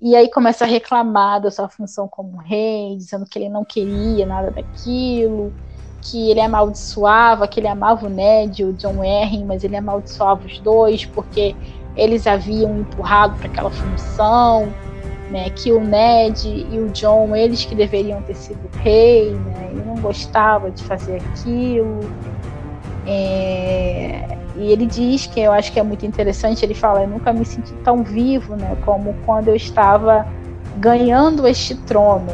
[SPEAKER 1] E aí começa a reclamar da sua função como rei, dizendo que ele não queria nada daquilo, que ele amaldiçoava, que ele amava o Ned e o John Erring, mas ele amaldiçoava os dois porque eles haviam empurrado para aquela função, né, que o Ned e o John, eles que deveriam ter sido rei, né, ele não gostava de fazer aquilo. É, e ele diz que eu acho que é muito interessante, ele fala, eu nunca me senti tão vivo, né, como quando eu estava ganhando este trono,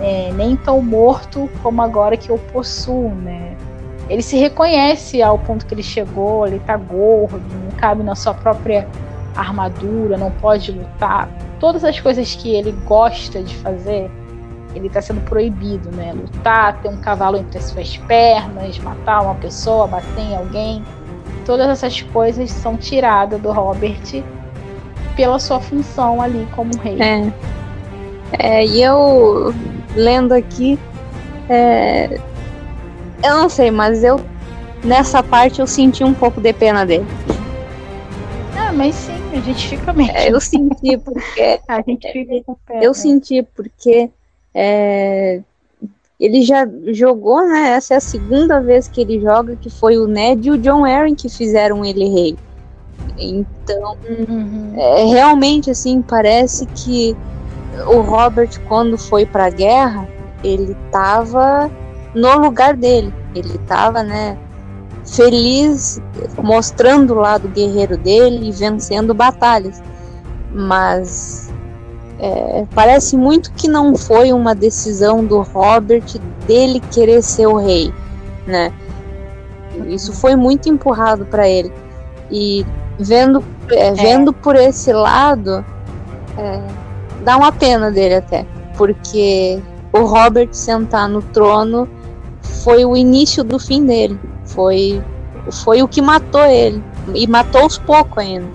[SPEAKER 1] é, nem tão morto como agora que eu possuo, né. Ele se reconhece ao ponto que ele chegou, ele tá gordo, não cabe na sua própria armadura, não pode lutar. Todas as coisas que ele gosta de fazer, ele está sendo proibido, né? Lutar, ter um cavalo entre as suas pernas, matar uma pessoa, bater em alguém. Todas essas coisas são tiradas do Robert pela sua função ali como rei.
[SPEAKER 2] É. é e eu lendo aqui, é, eu não sei, mas eu nessa parte eu senti um pouco de pena dele.
[SPEAKER 1] Ah, mas sim, a gente fica mesmo.
[SPEAKER 2] É, eu senti [laughs] porque
[SPEAKER 1] a gente fica com pena.
[SPEAKER 2] Eu senti porque é, ele já jogou, né? Essa é a segunda vez que ele joga, que foi o Ned e o John Aaron que fizeram ele rei. Então, uhum. é, realmente, assim, parece que o Robert, quando foi para a guerra, ele estava no lugar dele. Ele estava, né, feliz, mostrando o lado guerreiro dele e vencendo batalhas. Mas é, parece muito que não foi uma decisão do Robert dele querer ser o rei, né? Isso foi muito empurrado para ele. E vendo, é, é. vendo por esse lado, é, dá uma pena dele até, porque o Robert sentar no trono foi o início do fim dele. Foi, foi o que matou ele. E matou aos poucos ainda.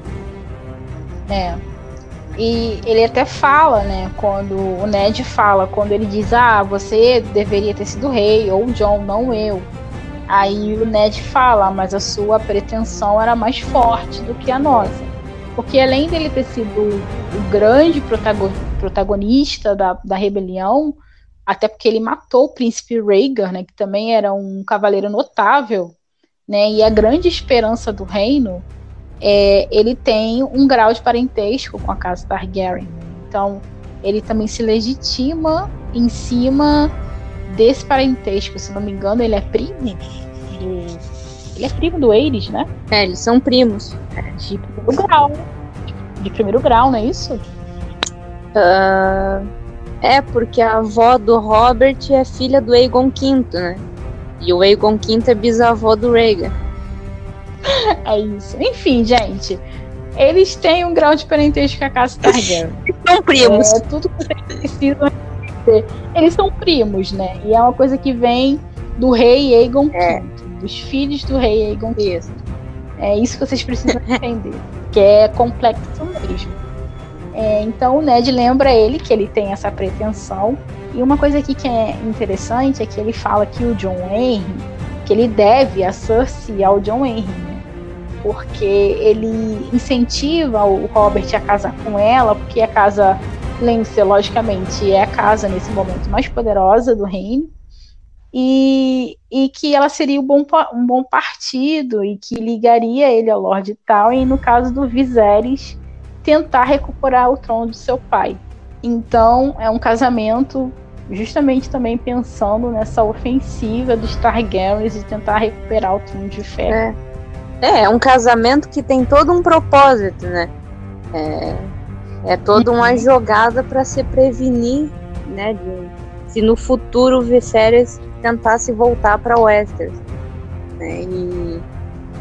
[SPEAKER 1] É. E ele até fala, né? Quando o Ned fala, quando ele diz, ah, você deveria ter sido rei, ou John, não eu. Aí o Ned fala, mas a sua pretensão era mais forte do que a nossa. Porque além dele ter sido o grande protagonista da, da rebelião, até porque ele matou o príncipe Rhaegar, né, que também era um cavaleiro notável, né, e a grande esperança do reino, é, ele tem um grau de parentesco com a casa Targaryen. Então, ele também se legitima em cima desse parentesco. Se não me engano, ele é primo do... Ele é primo do Aerys, né?
[SPEAKER 2] É, eles são primos.
[SPEAKER 1] É, de primeiro grau. De primeiro grau, não é isso?
[SPEAKER 2] Uh, é, porque a avó do Robert é filha do Aegon V, né? E o Aegon V é bisavô do Rhaegar. [laughs]
[SPEAKER 1] É isso. Enfim, gente. Eles têm um grau de parentesco com a casa Targaryen. [laughs]
[SPEAKER 2] são primos.
[SPEAKER 1] É tudo que vocês precisam entender. Eles são primos, né? E é uma coisa que vem do rei Aegon é. V, dos filhos do rei Aegon V. É isso que vocês precisam [laughs] entender. que é complexo mesmo. É, então o Ned lembra ele que ele tem essa pretensão. E uma coisa aqui que é interessante é que ele fala que o John Henry, que ele deve a Cersei ao John Henry, né? Porque ele incentiva o Robert a casar com ela, porque a casa Lannister, logicamente, é a casa nesse momento mais poderosa do reino. E, e que ela seria um bom, um bom partido e que ligaria ele ao Lord Tal, e no caso do Viserys, tentar recuperar o trono do seu pai. Então, é um casamento justamente também pensando nessa ofensiva dos Targaryens de tentar recuperar o trono de ferro.
[SPEAKER 2] É. é, é um casamento que tem todo um propósito, né? É, é toda uma uhum. jogada para se prevenir, né? De, se no futuro o Viserys tentasse voltar para Westeros. Né? E,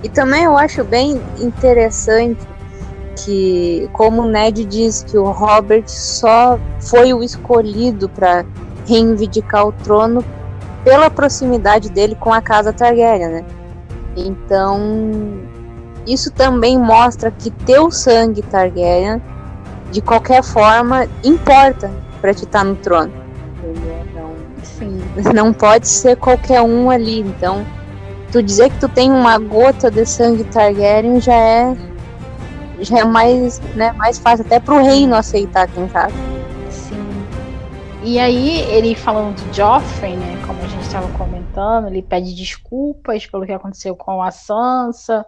[SPEAKER 2] e também eu acho bem interessante que, como o Ned diz, que o Robert só foi o escolhido para reivindicar o trono pela proximidade dele com a casa Targaryen, né? Então, isso também mostra que teu sangue Targaryen, de qualquer forma, importa para te estar tá no trono. Então, Sim. [laughs] não pode ser qualquer um ali. Então, tu dizer que tu tem uma gota de sangue Targaryen já é já é mais, né, mais fácil até pro reino aceitar quem sabe.
[SPEAKER 1] Sim. E aí, ele falando de Joffrey, né, como a gente estava comentando, ele pede desculpas pelo que aconteceu com a Sansa,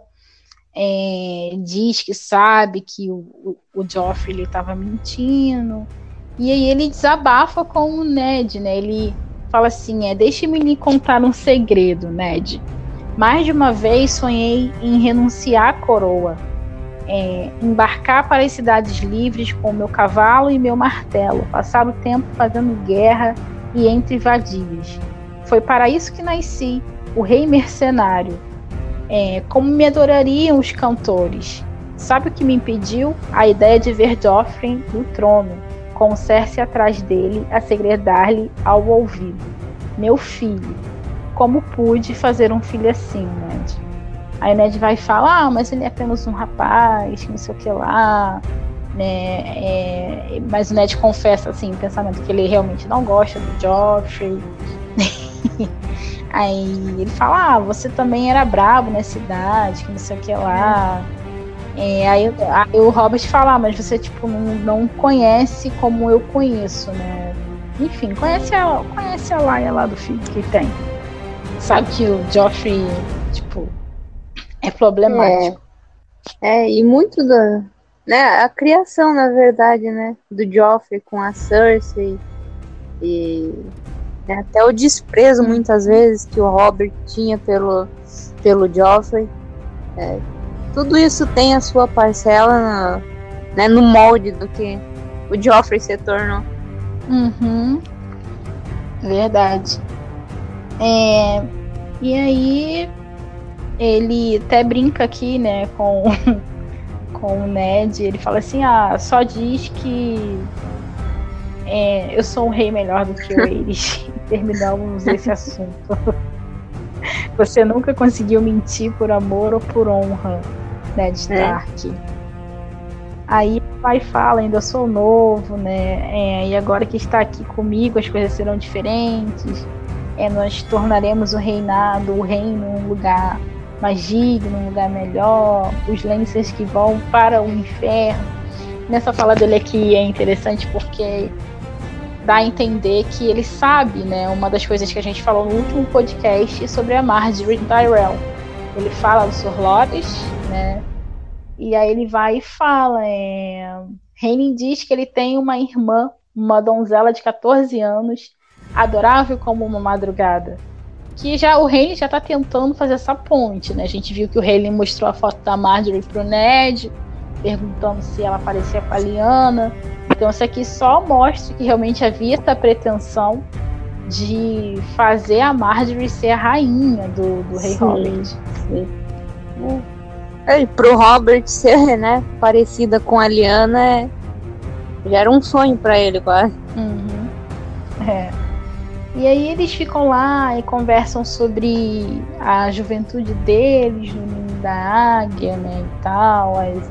[SPEAKER 1] é, diz que sabe que o, o, Joffrey estava mentindo, e aí ele desabafa com o Ned, né, ele fala assim, é, deixe-me lhe contar um segredo, Ned. Mais de uma vez sonhei em renunciar à coroa, é, embarcar para as cidades livres com meu cavalo e meu martelo, passar o tempo fazendo guerra e entre vadias. Foi para isso que nasci, o rei mercenário. É, como me adorariam os cantores. Sabe o que me impediu? A ideia de ver Joffrey no trono, com Cersei atrás dele a segredar-lhe ao ouvido. Meu filho, como pude fazer um filho assim, Ned? Aí Ned vai falar, ah, mas ele é apenas um rapaz, não sei o que lá. Né? É, mas o Ned confessa assim, em pensamento que ele realmente não gosta do Joffrey. Aí ele fala, ah, você também era brabo nessa idade, que não sei o que lá. É, aí, aí, o Robert fala, ah, mas você tipo não, não conhece como eu conheço, né? Enfim, conhece a, conhece a Laia lá do filho que tem. Sabe que o Joffrey, tipo, é problemático.
[SPEAKER 2] É, é e muito da. Né, a criação, na verdade, né? Do Joffrey com a Cersei. E Né? Até o desprezo, muitas vezes, que o Robert tinha pelo, pelo Joffrey. É, tudo isso tem a sua parcela na, né, no molde do que o Joffrey se tornou.
[SPEAKER 1] Uhum. Verdade. É, e aí ele até brinca aqui, né, com, [laughs] com o Ned. Ele fala assim: ah, só diz que é, eu sou um rei melhor do que [laughs] eles. Terminamos esse assunto. [laughs] Você nunca conseguiu mentir por amor ou por honra, Ned Stark. É. Aí o pai fala, ainda sou novo, né? É, e agora que está aqui comigo, as coisas serão diferentes. É, nós tornaremos o reinado, o reino, um lugar mais digno, um lugar melhor. Os Lancers que vão para o inferno. Nessa fala dele aqui é interessante porque dá a entender que ele sabe, né? Uma das coisas que a gente falou no último podcast sobre a Marjorie Tyrell. Ele fala do Sr. Loris, né? E aí ele vai e fala. É... Diz que ele tem uma irmã, uma donzela de 14 anos, adorável como uma madrugada. Que já o Henry já tá tentando fazer essa ponte, né? A gente viu que o Henry mostrou a foto da Marjorie pro Ned, perguntando se ela parecia com a Liana. Então isso aqui só mostra que realmente havia essa pretensão de fazer a Marjorie ser a rainha do, do Rei sim, Robert. Sim.
[SPEAKER 2] É, e pro Robert ser, né, parecida com a Liana, é... já era um sonho para ele, quase.
[SPEAKER 1] Uhum. É. E aí eles ficam lá e conversam sobre a juventude deles no ninho da águia, né, e tal, as,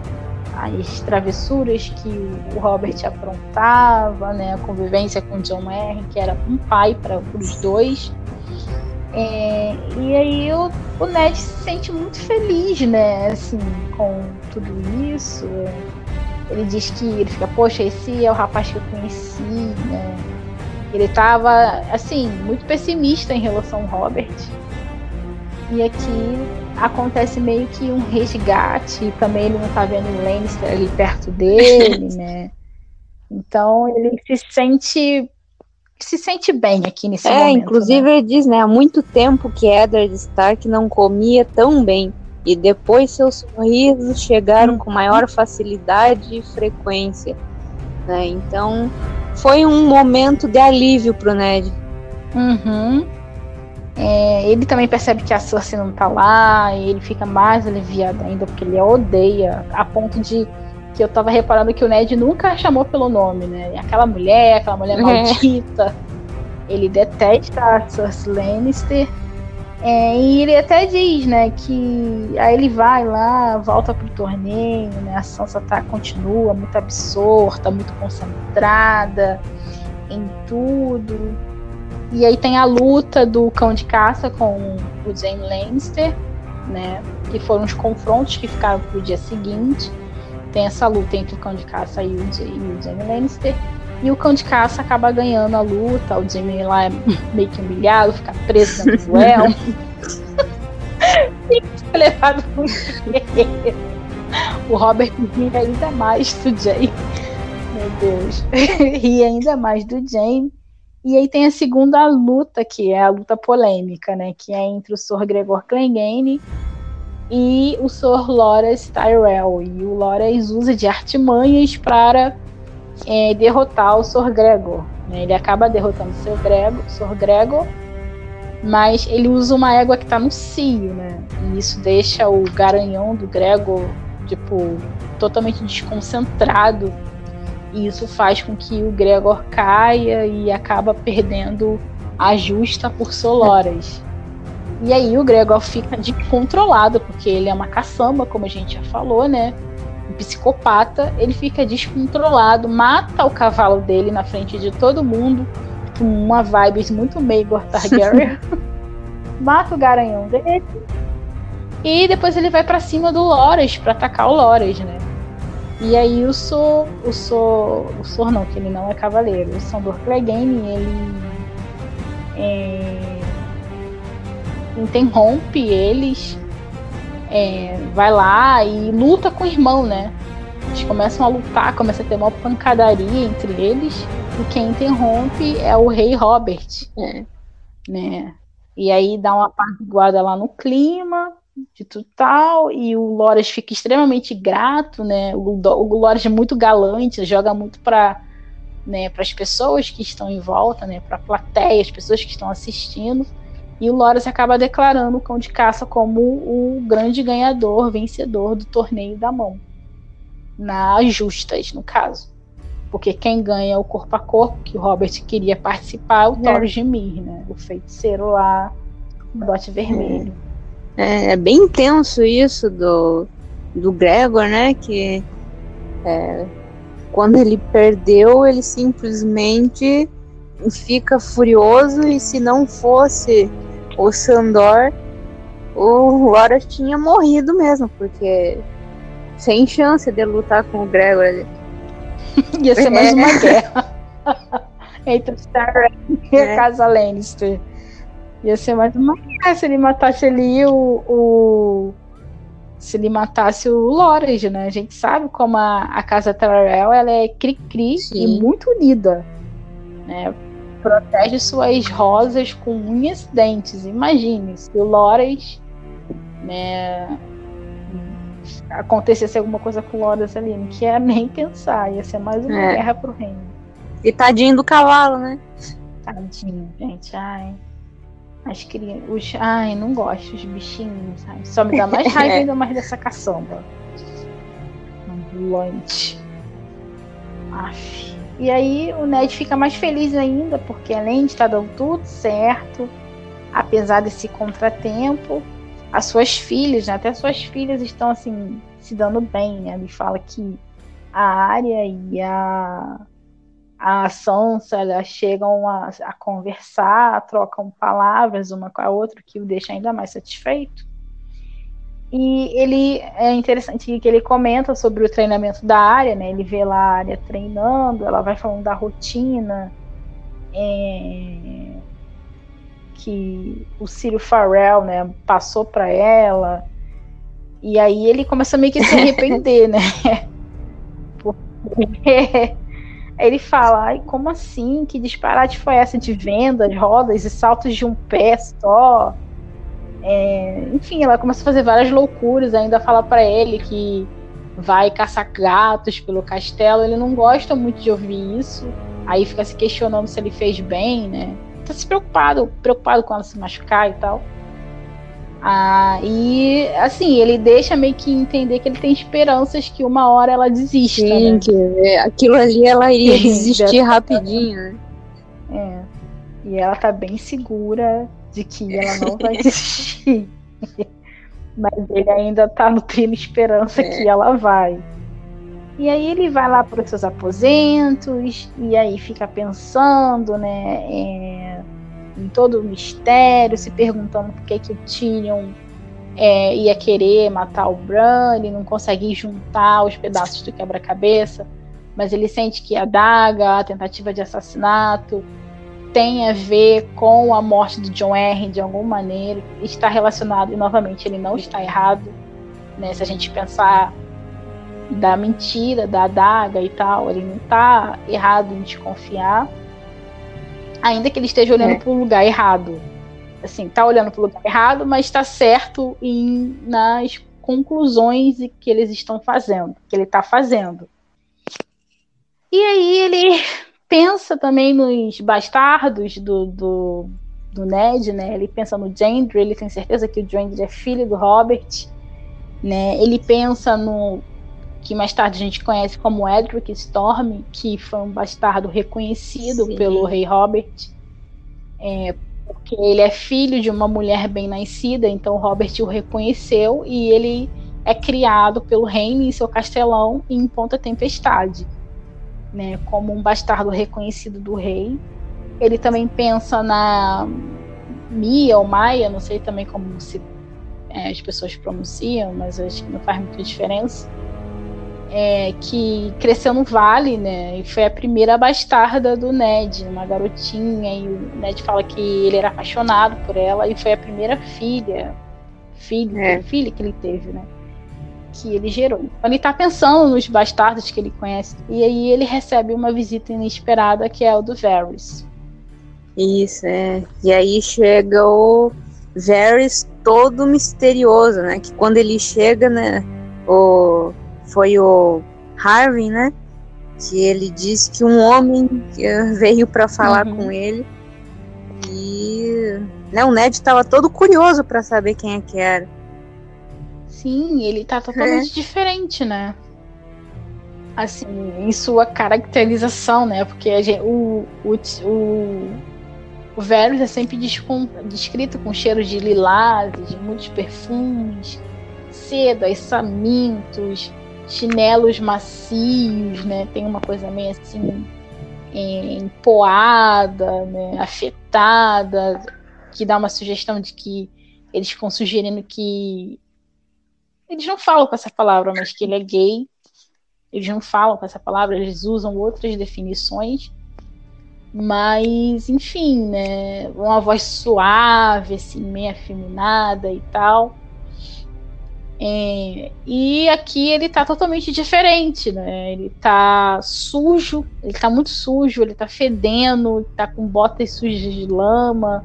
[SPEAKER 1] as travessuras que o Robert aprontava, né, a convivência com John Merrick, que era um pai para os dois. É, e aí o, o Ned se sente muito feliz, né, assim, com tudo isso. Ele diz que ele fica, poxa, esse é o rapaz que eu conheci, né? Ele estava assim, muito pessimista em relação ao Robert. E aqui acontece meio que um resgate, também ele não tá vendo o Lannister ali perto dele, [laughs] né? Então ele se sente se sente bem aqui nesse é,
[SPEAKER 2] momento. É, inclusive né? ele diz, né, há muito tempo que Eddard Stark não comia tão bem. E depois seus sorrisos chegaram hum. com maior facilidade e frequência. Né? Então foi um momento de alívio pro Ned.
[SPEAKER 1] Uhum. É, ele também percebe que a Cersei não tá lá, e ele fica mais aliviado ainda, porque ele a odeia, a ponto de que eu tava reparando que o Ned nunca chamou pelo nome, né? Aquela mulher, aquela mulher é. maldita. Ele detesta a Cersei Lannister. É, e ele até diz, né, que aí ele vai lá, volta pro torneio, né? A Sansa tá, continua muito absorta, muito concentrada em tudo. E aí tem a luta do cão de caça com o Jaime Lannister, né? Que foram os confrontos que ficaram pro dia seguinte tem essa luta entre o cão de caça e o, Jamie Lannister. E o cão de caça acaba ganhando a luta. O Jamie lá é [laughs] meio que humilhado, fica preso do elmo. [laughs] fica levado pro O Robert ri ainda mais do Jamie. Meu Deus. [laughs] ri ainda mais do Jamie. E aí tem a segunda luta, que é a luta polêmica, né? Que é entre o Sr. Gregor Clegane e o Sr. Loras Tyrell. E o Loras usa de artimanhas para é, derrotar o Sr. Gregor. Né? Ele acaba derrotando o Sr. Gregor. Gregor, mas ele usa uma égua que está no cio, né? E isso deixa o garanhão do Gregor, tipo, totalmente desconcentrado. E isso faz com que o Gregor caia e acaba perdendo a justa por Soloras. E aí o Gregor fica descontrolado, porque ele é uma caçamba, como a gente já falou, né? Um psicopata, ele fica descontrolado, mata o cavalo dele na frente de todo mundo, com uma vibe muito meio Targaryen. [laughs] mata o garanhão dele. E depois ele vai para cima do Loras para atacar o Loras, né? E aí o Sor, o Sor, o Sor não, que ele não é cavaleiro, o Sandor Clegane, ele é, interrompe eles, é, vai lá e luta com o irmão, né? Eles começam a lutar, começa a ter uma pancadaria entre eles. e quem interrompe é o rei Robert. É. Né? E aí dá uma guarda lá no clima de tudo tal, e o Loras fica extremamente grato, né? O, o Loras é muito galante, joga muito para né, as pessoas que estão em volta, né, para a plateia, as pessoas que estão assistindo. E o Loras acaba declarando o cão de caça como o grande ganhador, vencedor do torneio da mão. Nas justas, no caso. Porque quem ganha é o corpo a corpo, que o Robert queria participar, é o é. Thor Gemir, né? O feiticeiro lá, o bote vermelho.
[SPEAKER 2] É, é, bem intenso isso do, do Gregor, né? Que é, quando ele perdeu, ele simplesmente fica furioso e se não fosse o Sandor, o Horus tinha morrido mesmo, porque sem chance de lutar com o Gregor ali.
[SPEAKER 1] Ia ser mais uma é. guerra. [laughs] Entre o Stark e a é. casa Lannister. Ia ser mais uma guerra se ele matasse ali o, o. se ele matasse o Loras, né? A gente sabe como a, a casa Tyrell ela é cri-cri e muito unida. Né? Protege suas rosas com unhas e dentes. Imagine se o Loras né, acontecesse alguma coisa com o Loras ali, não quer nem pensar, ia ser mais uma é. guerra pro reino.
[SPEAKER 2] E tadinho do cavalo, né?
[SPEAKER 1] Tadinho, gente, ai. As crianças. Os... Ai, não gosto dos bichinhos, sabe? Só me dá mais raiva [laughs] ainda mais dessa caçamba. Ambulante. Aff. E aí o Ned fica mais feliz ainda, porque além de estar dando tudo certo, apesar desse contratempo, as suas filhas, né, até suas filhas estão assim se dando bem, né? Ele fala que a Arya e a a Sansa elas chegam a, a conversar, trocam palavras uma com a outra, que o deixa ainda mais satisfeito. E ele é interessante que ele comenta sobre o treinamento da área, né? Ele vê lá a área treinando, ela vai falando da rotina, é, que o Círio Farrell, né, passou para ela. E aí ele começa meio que a se arrepender, né? [laughs] Porque ele fala, ai, como assim? Que disparate foi essa de vendas, rodas e saltos de um pé só? É, enfim, ela começa a fazer várias loucuras, ainda fala para ele que vai caçar gatos pelo castelo. Ele não gosta muito de ouvir isso. Aí fica se questionando se ele fez bem, né? Tá se preocupado, preocupado com ela se machucar e tal. Ah, e assim, ele deixa meio que entender que ele tem esperanças que uma hora ela desista. Sim,
[SPEAKER 2] né? que é, aquilo ali ela iria desistir rapidinho. Né?
[SPEAKER 1] É. E ela tá bem segura de que ela não vai [laughs] desistir. Mas ele ainda tá nutrindo esperança é. que ela vai. E aí ele vai lá para os seus aposentos e aí fica pensando, né? É em todo o mistério, se perguntando por que, que o Tyrion é, ia querer matar o Bran, ele não consegue juntar os pedaços do quebra-cabeça, mas ele sente que a daga, a tentativa de assassinato, tem a ver com a morte do John R. de alguma maneira, está relacionado, e novamente ele não está errado, né, se a gente pensar da mentira, da adaga e tal, ele não está errado em desconfiar ainda que ele esteja olhando é. para o lugar errado. Assim, tá olhando para o lugar errado, mas está certo em, nas conclusões que eles estão fazendo, que ele está fazendo. E aí ele pensa também nos bastardos do, do, do Ned, né? Ele pensa no Gendry, ele tem certeza que o Gendry é filho do Robert, né? Ele pensa no que mais tarde a gente conhece como Edric Storm, que foi um bastardo reconhecido Sim. pelo rei Robert, é, porque ele é filho de uma mulher bem nascida, então Robert o reconheceu e ele é criado pelo reino em seu castelão em Ponta Tempestade, né, como um bastardo reconhecido do rei. Ele também pensa na Mia ou Maia, não sei também como se é, as pessoas pronunciam, mas acho que não faz muita diferença é, que cresceu no vale, né? E foi a primeira bastarda do Ned, uma garotinha. E o Ned fala que ele era apaixonado por ela e foi a primeira filha, filho, é. filha que ele teve, né? que ele gerou. Ele está pensando nos bastardos que ele conhece e aí ele recebe uma visita inesperada que é o do Varys.
[SPEAKER 2] Isso, é. E aí chega o Varys todo misterioso, né? Que quando ele chega, né? O, foi o Harvey, né? Que ele disse que um homem [laughs] veio para falar uhum. com ele. E né, o Ned estava todo curioso para saber quem é que era.
[SPEAKER 1] Sim, ele tá totalmente é. diferente, né? Assim, em sua caracterização, né? Porque gente, o, o, o o Varys é sempre descrito com cheiro de lilazes, de muitos perfumes, sedas, samintos, chinelos macios, né? Tem uma coisa meio assim empoada, né? afetada, que dá uma sugestão de que eles ficam sugerindo que eles não falam com essa palavra, mas que ele é gay. Eles não falam com essa palavra, eles usam outras definições. Mas, enfim, né? Uma voz suave, assim, meio afeminada e tal. É, e aqui ele tá totalmente diferente, né? Ele tá sujo, ele tá muito sujo, ele tá fedendo, tá com botas sujas de lama,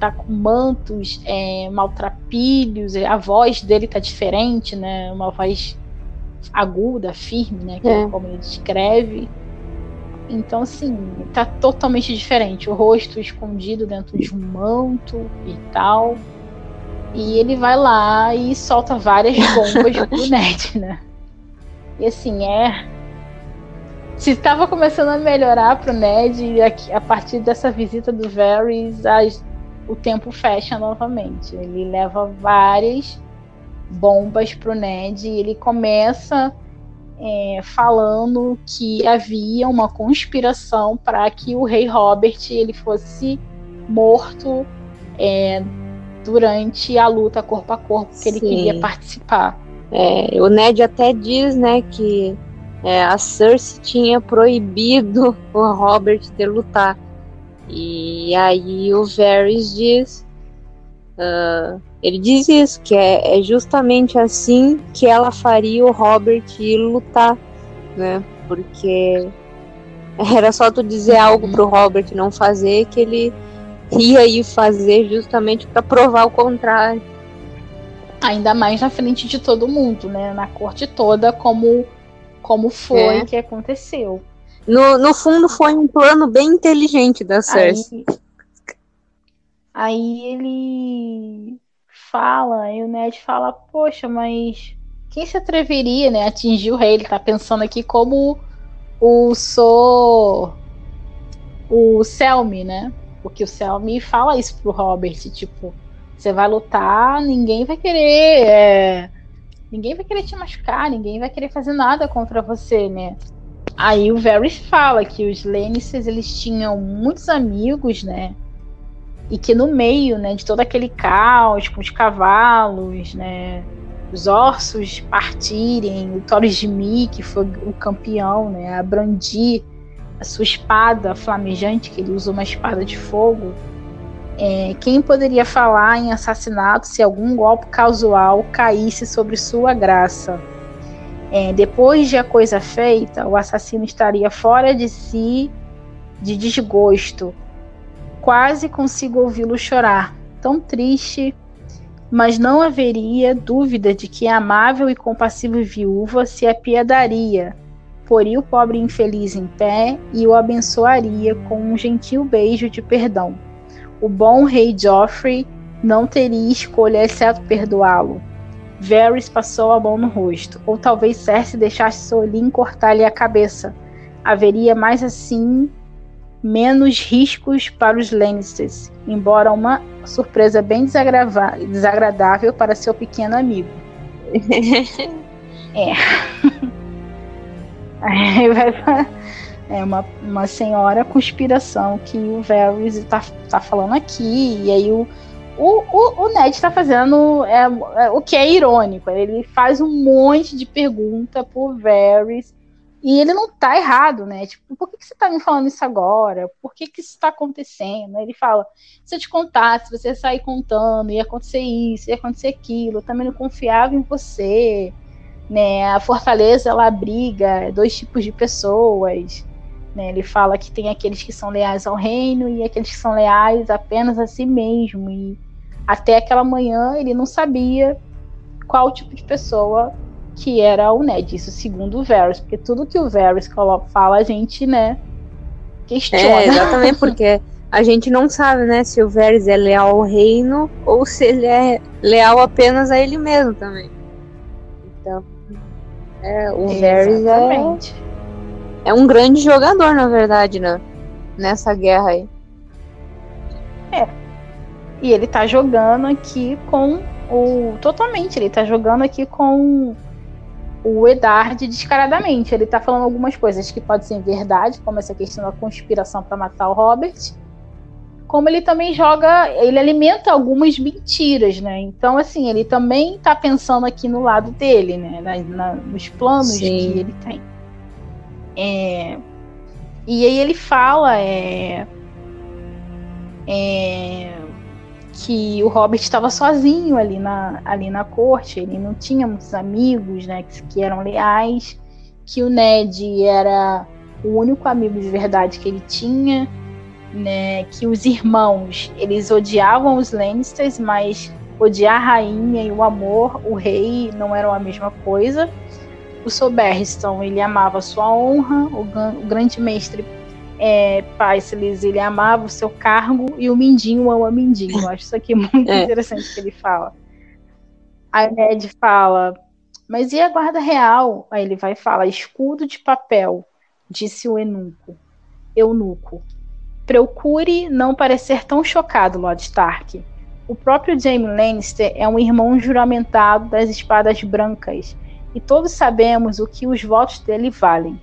[SPEAKER 1] tá com mantos é, maltrapilhos, a voz dele tá diferente, né? Uma voz aguda, firme, né? Que é. é como ele descreve. Então, assim, tá totalmente diferente. O rosto escondido dentro de um manto e tal. E ele vai lá e solta várias [laughs] bombas pro Ned, né? E assim, é. Se tava começando a melhorar pro Ned, a, partir dessa visita do Varys, as, o tempo fecha novamente. Ele leva várias bombas pro Ned e ele começa é, falando que havia uma conspiração para que o rei Robert ele fosse morto é, durante a luta corpo a corpo que ele queria participar.
[SPEAKER 2] É, o Ned até diz, né, que é, a Cersei tinha proibido o Robert de lutar. E aí o Varys diz uh, ele diz isso, que é, é, justamente assim que ela faria o Robert ir lutar, né? Porque [laughs] era só tu dizer algo pro Robert não fazer que ele ia ir fazer justamente para provar o contrário.
[SPEAKER 1] Ainda mais na frente de todo mundo, né? Na corte toda, como, como foi é. que aconteceu.
[SPEAKER 2] No, no fundo, foi um plano bem inteligente da Cersei.
[SPEAKER 1] Aí, aí ele fala, e o Ned fala, poxa, mas quem se atreveria, né, a atingir o rei? Ele tá pensando aqui como o sou o Selmy, né? Porque o Selmy fala isso pro Robert, tipo, você vai lutar, ninguém vai querer, é, ninguém vai querer te machucar, ninguém vai querer fazer nada contra você, né? Aí o Varys fala que os Lannisters eles tinham muitos amigos, né? e que no meio né, de todo aquele caos, com os cavalos, né, os ossos partirem, o Thoros de Mi, que foi o campeão, né, a brandir a sua espada flamejante, que ele usa uma espada de fogo, é, quem poderia falar em assassinato se algum golpe casual caísse sobre sua graça? É, depois de a coisa feita, o assassino estaria fora de si de desgosto, quase consigo ouvi-lo chorar, tão triste, mas não haveria dúvida de que a amável e compassiva viúva se apiedaria, poria o pobre infeliz em pé e o abençoaria com um gentil beijo de perdão. O bom rei Joffrey não teria escolha exceto perdoá-lo. Varys passou a mão no rosto, ou talvez Cersei deixasse Solin cortar-lhe a cabeça. Haveria mais assim menos riscos para os Lannisters, embora uma surpresa bem desagradável para seu pequeno amigo. [laughs] é. [laughs] é uma, uma senhora conspiração que o Varys está tá falando aqui, e aí o, o, o, o Ned está fazendo é, é, o que é irônico. Ele faz um monte de pergunta por Varys e ele não tá errado, né? Tipo, por que, que você tá me falando isso agora? Por que, que isso tá acontecendo? Ele fala: se eu te contasse, se você sair contando, ia acontecer isso, ia acontecer aquilo, eu também não confiava em você. Né? A fortaleza ela abriga dois tipos de pessoas. Né? Ele fala que tem aqueles que são leais ao reino e aqueles que são leais apenas a si mesmo. E até aquela manhã ele não sabia qual tipo de pessoa que era o Ned, isso segundo o Varys, porque tudo que o Varys fala a gente, né, questiona.
[SPEAKER 2] É, [laughs] exatamente, porque a gente não sabe, né, se o Varys é leal ao reino ou se ele é leal apenas a ele mesmo também. Então, é, o Varys é, é um grande jogador, na verdade, né, nessa guerra aí.
[SPEAKER 1] É. E ele tá jogando aqui com o. Totalmente, ele tá jogando aqui com o Edard descaradamente. Ele tá falando algumas coisas que podem ser verdade, como essa questão da conspiração para matar o Robert. Como ele também joga, ele alimenta algumas mentiras, né? Então, assim, ele também tá pensando aqui no lado dele, né? Na, na, nos planos Sim. que ele tem. É, e aí ele fala, é, é, que o Robert estava sozinho ali na, ali na corte, ele não tinha muitos amigos, né, que, que eram leais, que o Ned era o único amigo de verdade que ele tinha, né, que os irmãos, eles odiavam os Lannisters, mas odiar a rainha e o amor, o rei, não eram a mesma coisa. O Soberriston, ele amava a sua honra, o, o grande mestre é, Paisles, ele amava o seu cargo e o Mindinho ama Mindinho. Eu acho isso aqui [laughs] muito é. interessante que ele fala. Aí Ned fala, mas e a guarda real? Aí ele vai falar, escudo de papel, disse o eunuco. Eunuco. Procure não parecer tão chocado, Lord Stark. O próprio Jaime Lannister é um irmão juramentado das espadas brancas, e todos sabemos o que os votos dele valem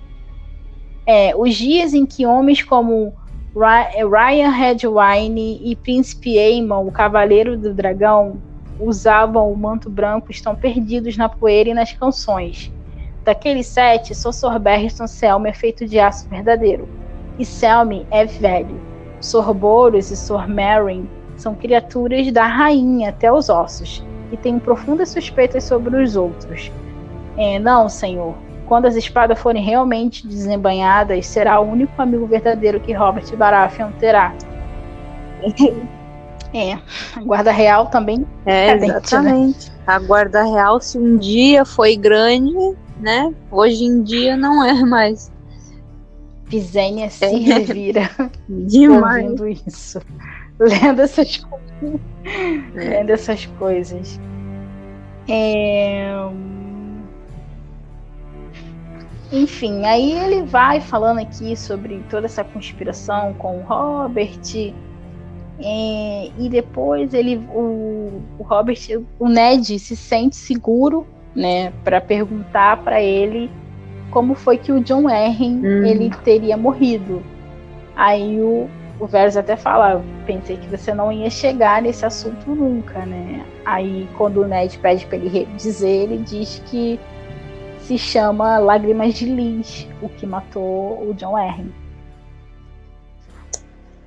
[SPEAKER 1] é, os dias em que homens como Ryan Redwine e Príncipe Aemon, o Cavaleiro do Dragão, usavam o manto branco estão perdidos na poeira e nas canções. Daqueles sete, só Sor Barristan Selmy é feito de aço verdadeiro. E Selmy é velho. Sor Boros e Sor Meryn são criaturas da rainha até os ossos, e têm profundas suspeitas sobre os outros. É, não, senhor, quando as espadas forem realmente desembanhadas, será o único amigo verdadeiro que Robert Baratheon terá. [laughs] É, a guarda real também.
[SPEAKER 2] É, é exatamente. Né? A guarda real, se um dia foi grande, né? Hoje em dia não é mais.
[SPEAKER 1] Pisênia se revira.
[SPEAKER 2] Demais.
[SPEAKER 1] Ouvindo isso. Lendo essas coisas. É. Lendo essas coisas. É enfim, aí ele vai falando aqui sobre toda essa conspiração com o Robert. É, e depois ele, o, o, Robert, o Ned se sente seguro, né, para perguntar para ele como foi que o John Arryn hum. ele teria morrido. Aí o, o Varys até fala, pensei que você não ia chegar nesse assunto nunca, né? Aí quando o Ned pede para ele dizer, ele diz que se chama Lágrimas de Liz, o que matou o John Arryn.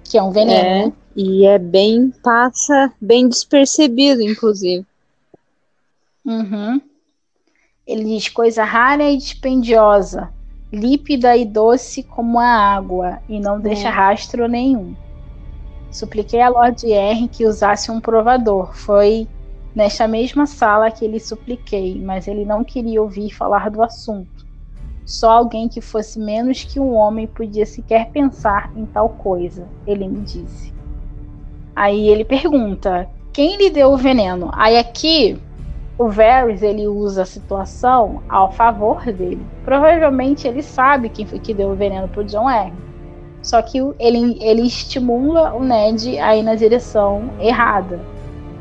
[SPEAKER 1] Que é um veneno. É,
[SPEAKER 2] e é bem, passa bem despercebido, inclusive.
[SPEAKER 1] Uhum. Ele diz coisa rara e dispendiosa, límpida e doce como a água, e não deixa é. rastro nenhum. Supliquei a Lord R que usasse um provador. Foi Nesta mesma sala que lhe supliquei, mas ele não queria ouvir falar do assunto. Só alguém que fosse menos que um homem podia sequer pensar em tal coisa, ele me disse. Aí ele pergunta: quem lhe deu o veneno? Aí aqui o Varys ele usa a situação ao favor dele. Provavelmente ele sabe quem foi que deu o veneno pro John R. Só que ele, ele estimula o Ned a ir na direção errada.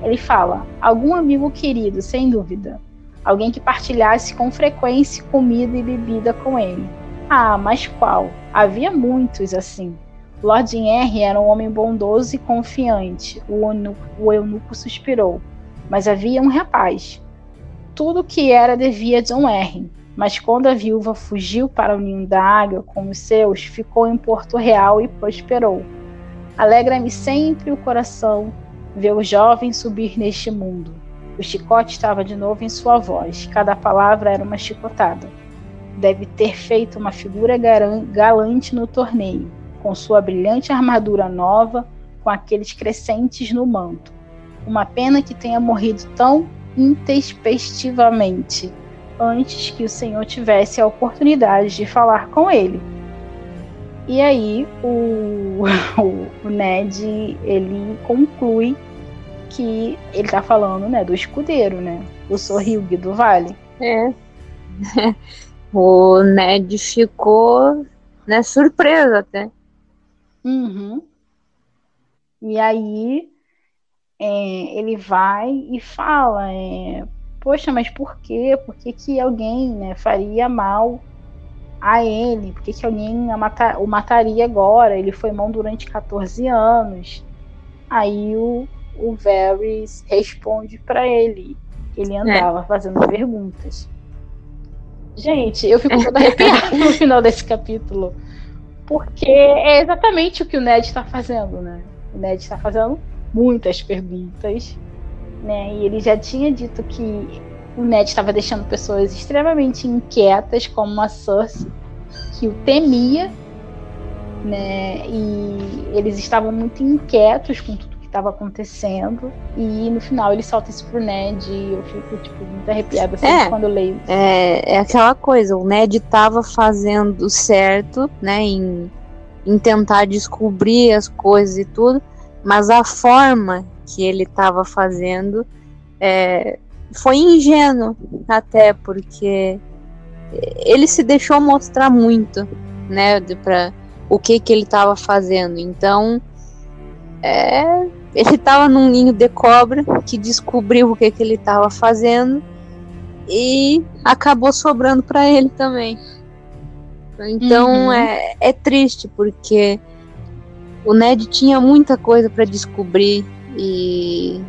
[SPEAKER 1] Ele fala: algum amigo querido, sem dúvida. Alguém que partilhasse com frequência comida e bebida com ele. Ah, mas qual? Havia muitos assim. Lord R era um homem bondoso e confiante. O eunuco, o eunuco suspirou. Mas havia um rapaz. Tudo que era devia John R. Mas quando a viúva fugiu para o ninho da água com os seus, ficou em Porto Real e prosperou. Alegra-me sempre o coração ver o jovem subir neste mundo. O chicote estava de novo em sua voz. Cada palavra era uma chicotada. Deve ter feito uma figura galante no torneio, com sua brilhante armadura nova, com aqueles crescentes no manto. Uma pena que tenha morrido tão intempestivamente antes que o Senhor tivesse a oportunidade de falar com ele. E aí o, [laughs] o, Ned ele conclui que ele tá falando, né, do escudeiro, né? O Sorrilgue do Vale.
[SPEAKER 2] É. [laughs] o Ned ficou, né, surpreso até.
[SPEAKER 1] Uhum. E aí é, ele vai e fala, é, poxa, mas por quê? Por que, que alguém né, faria mal a ele? Por que, que alguém o mataria agora? Ele foi mão durante 14 anos. Aí o, o Varys responde para ele. Ele é. andava é. fazendo perguntas. Gente, eu fico toda arrepiada no [laughs] final desse capítulo. Porque é exatamente o que o Ned está fazendo, né? O Ned está fazendo muitas perguntas, né? E ele já tinha dito que o Ned estava deixando pessoas extremamente inquietas, como a Cersei, que o temia, né? E eles estavam muito inquietos com tudo que estava acontecendo. E no final ele solta isso pro Ned e eu fico, tipo, muito arrepiada assim, é, quando eu leio.
[SPEAKER 2] É, é aquela coisa, o Ned estava fazendo certo, né? Em, em tentar descobrir as coisas e tudo mas a forma que ele estava fazendo é, foi ingênuo até porque ele se deixou mostrar muito, né, para o que que ele estava fazendo. Então, é, ele estava num ninho de cobra que descobriu o que que ele estava fazendo e acabou sobrando para ele também. Então uhum. é, é triste porque o Ned tinha muita coisa para descobrir e,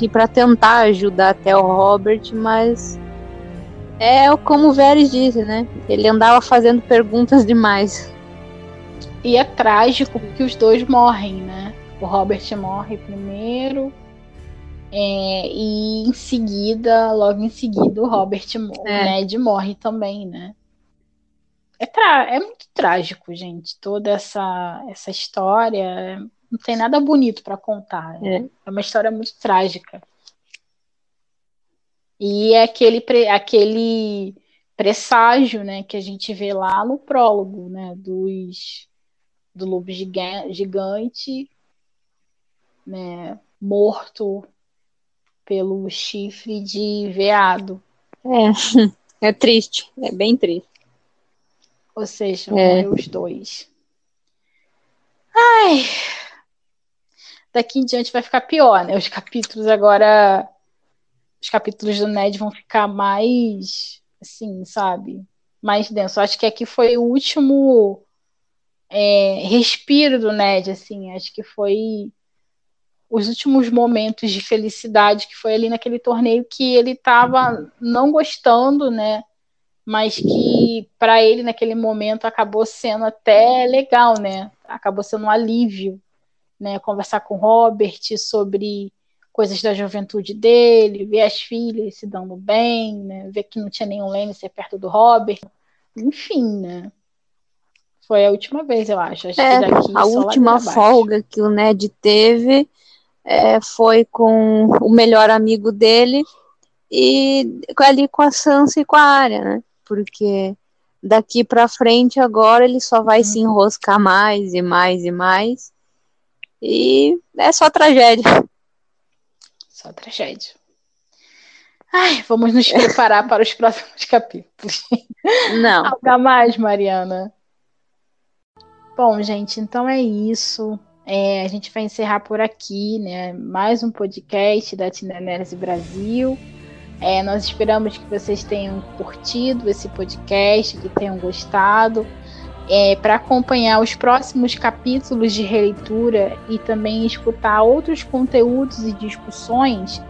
[SPEAKER 2] e para tentar ajudar até o Robert, mas é como o Varys disse, né? Ele andava fazendo perguntas demais.
[SPEAKER 1] E é trágico que os dois morrem, né? O Robert morre primeiro. É, e em seguida, logo em seguida, o Robert é. o Ned morre também, né? É, tra é muito trágico, gente, toda essa, essa história. Não tem nada bonito para contar. Né? É. é uma história muito trágica. E é aquele, pre aquele presságio né, que a gente vê lá no prólogo né, dos, do lobo gigante né, morto pelo chifre de veado.
[SPEAKER 2] É, [laughs] é triste, é bem triste.
[SPEAKER 1] Ou seja, é. os dois. Ai. Daqui em diante vai ficar pior, né? Os capítulos agora. Os capítulos do Ned vão ficar mais. Assim, sabe? Mais denso. Acho que aqui foi o último é, respiro do Ned, assim. Acho que foi os últimos momentos de felicidade que foi ali naquele torneio que ele estava não gostando, né? Mas que para ele naquele momento acabou sendo até legal, né? Acabou sendo um alívio, né? Conversar com o Robert sobre coisas da juventude dele, ver as filhas se dando bem, né? Ver que não tinha nenhum Lannister perto do Robert, enfim, né? Foi a última vez, eu acho. acho
[SPEAKER 2] é, a última folga que o Ned teve é, foi com o melhor amigo dele e ali com a Sansa e com a Arya, né? Porque daqui para frente agora ele só vai uhum. se enroscar mais e mais e mais. E é só tragédia.
[SPEAKER 1] Só tragédia. Ai, vamos nos preparar para os próximos capítulos.
[SPEAKER 2] Não.
[SPEAKER 1] Alga mais, Mariana. Bom, gente, então é isso. É, a gente vai encerrar por aqui, né? Mais um podcast da Tinenerese Brasil. É, nós esperamos que vocês tenham curtido esse podcast, que tenham gostado. É, Para acompanhar os próximos capítulos de releitura e também escutar outros conteúdos e discussões,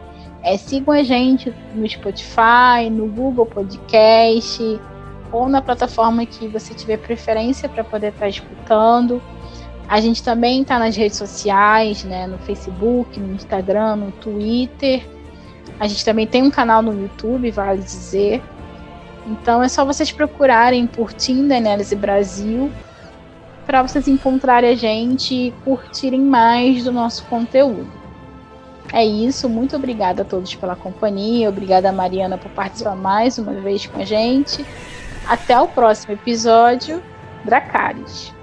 [SPEAKER 1] é, sigam a gente no Spotify, no Google Podcast ou na plataforma que você tiver preferência para poder estar tá escutando. A gente também está nas redes sociais, né, no Facebook, no Instagram, no Twitter. A gente também tem um canal no YouTube, vale dizer. Então é só vocês procurarem por Team Daenerys Brasil para vocês encontrarem a gente e curtirem mais do nosso conteúdo. É isso, muito obrigada a todos pela companhia, obrigada a Mariana por participar mais uma vez com a gente. Até o próximo episódio, Dracarys.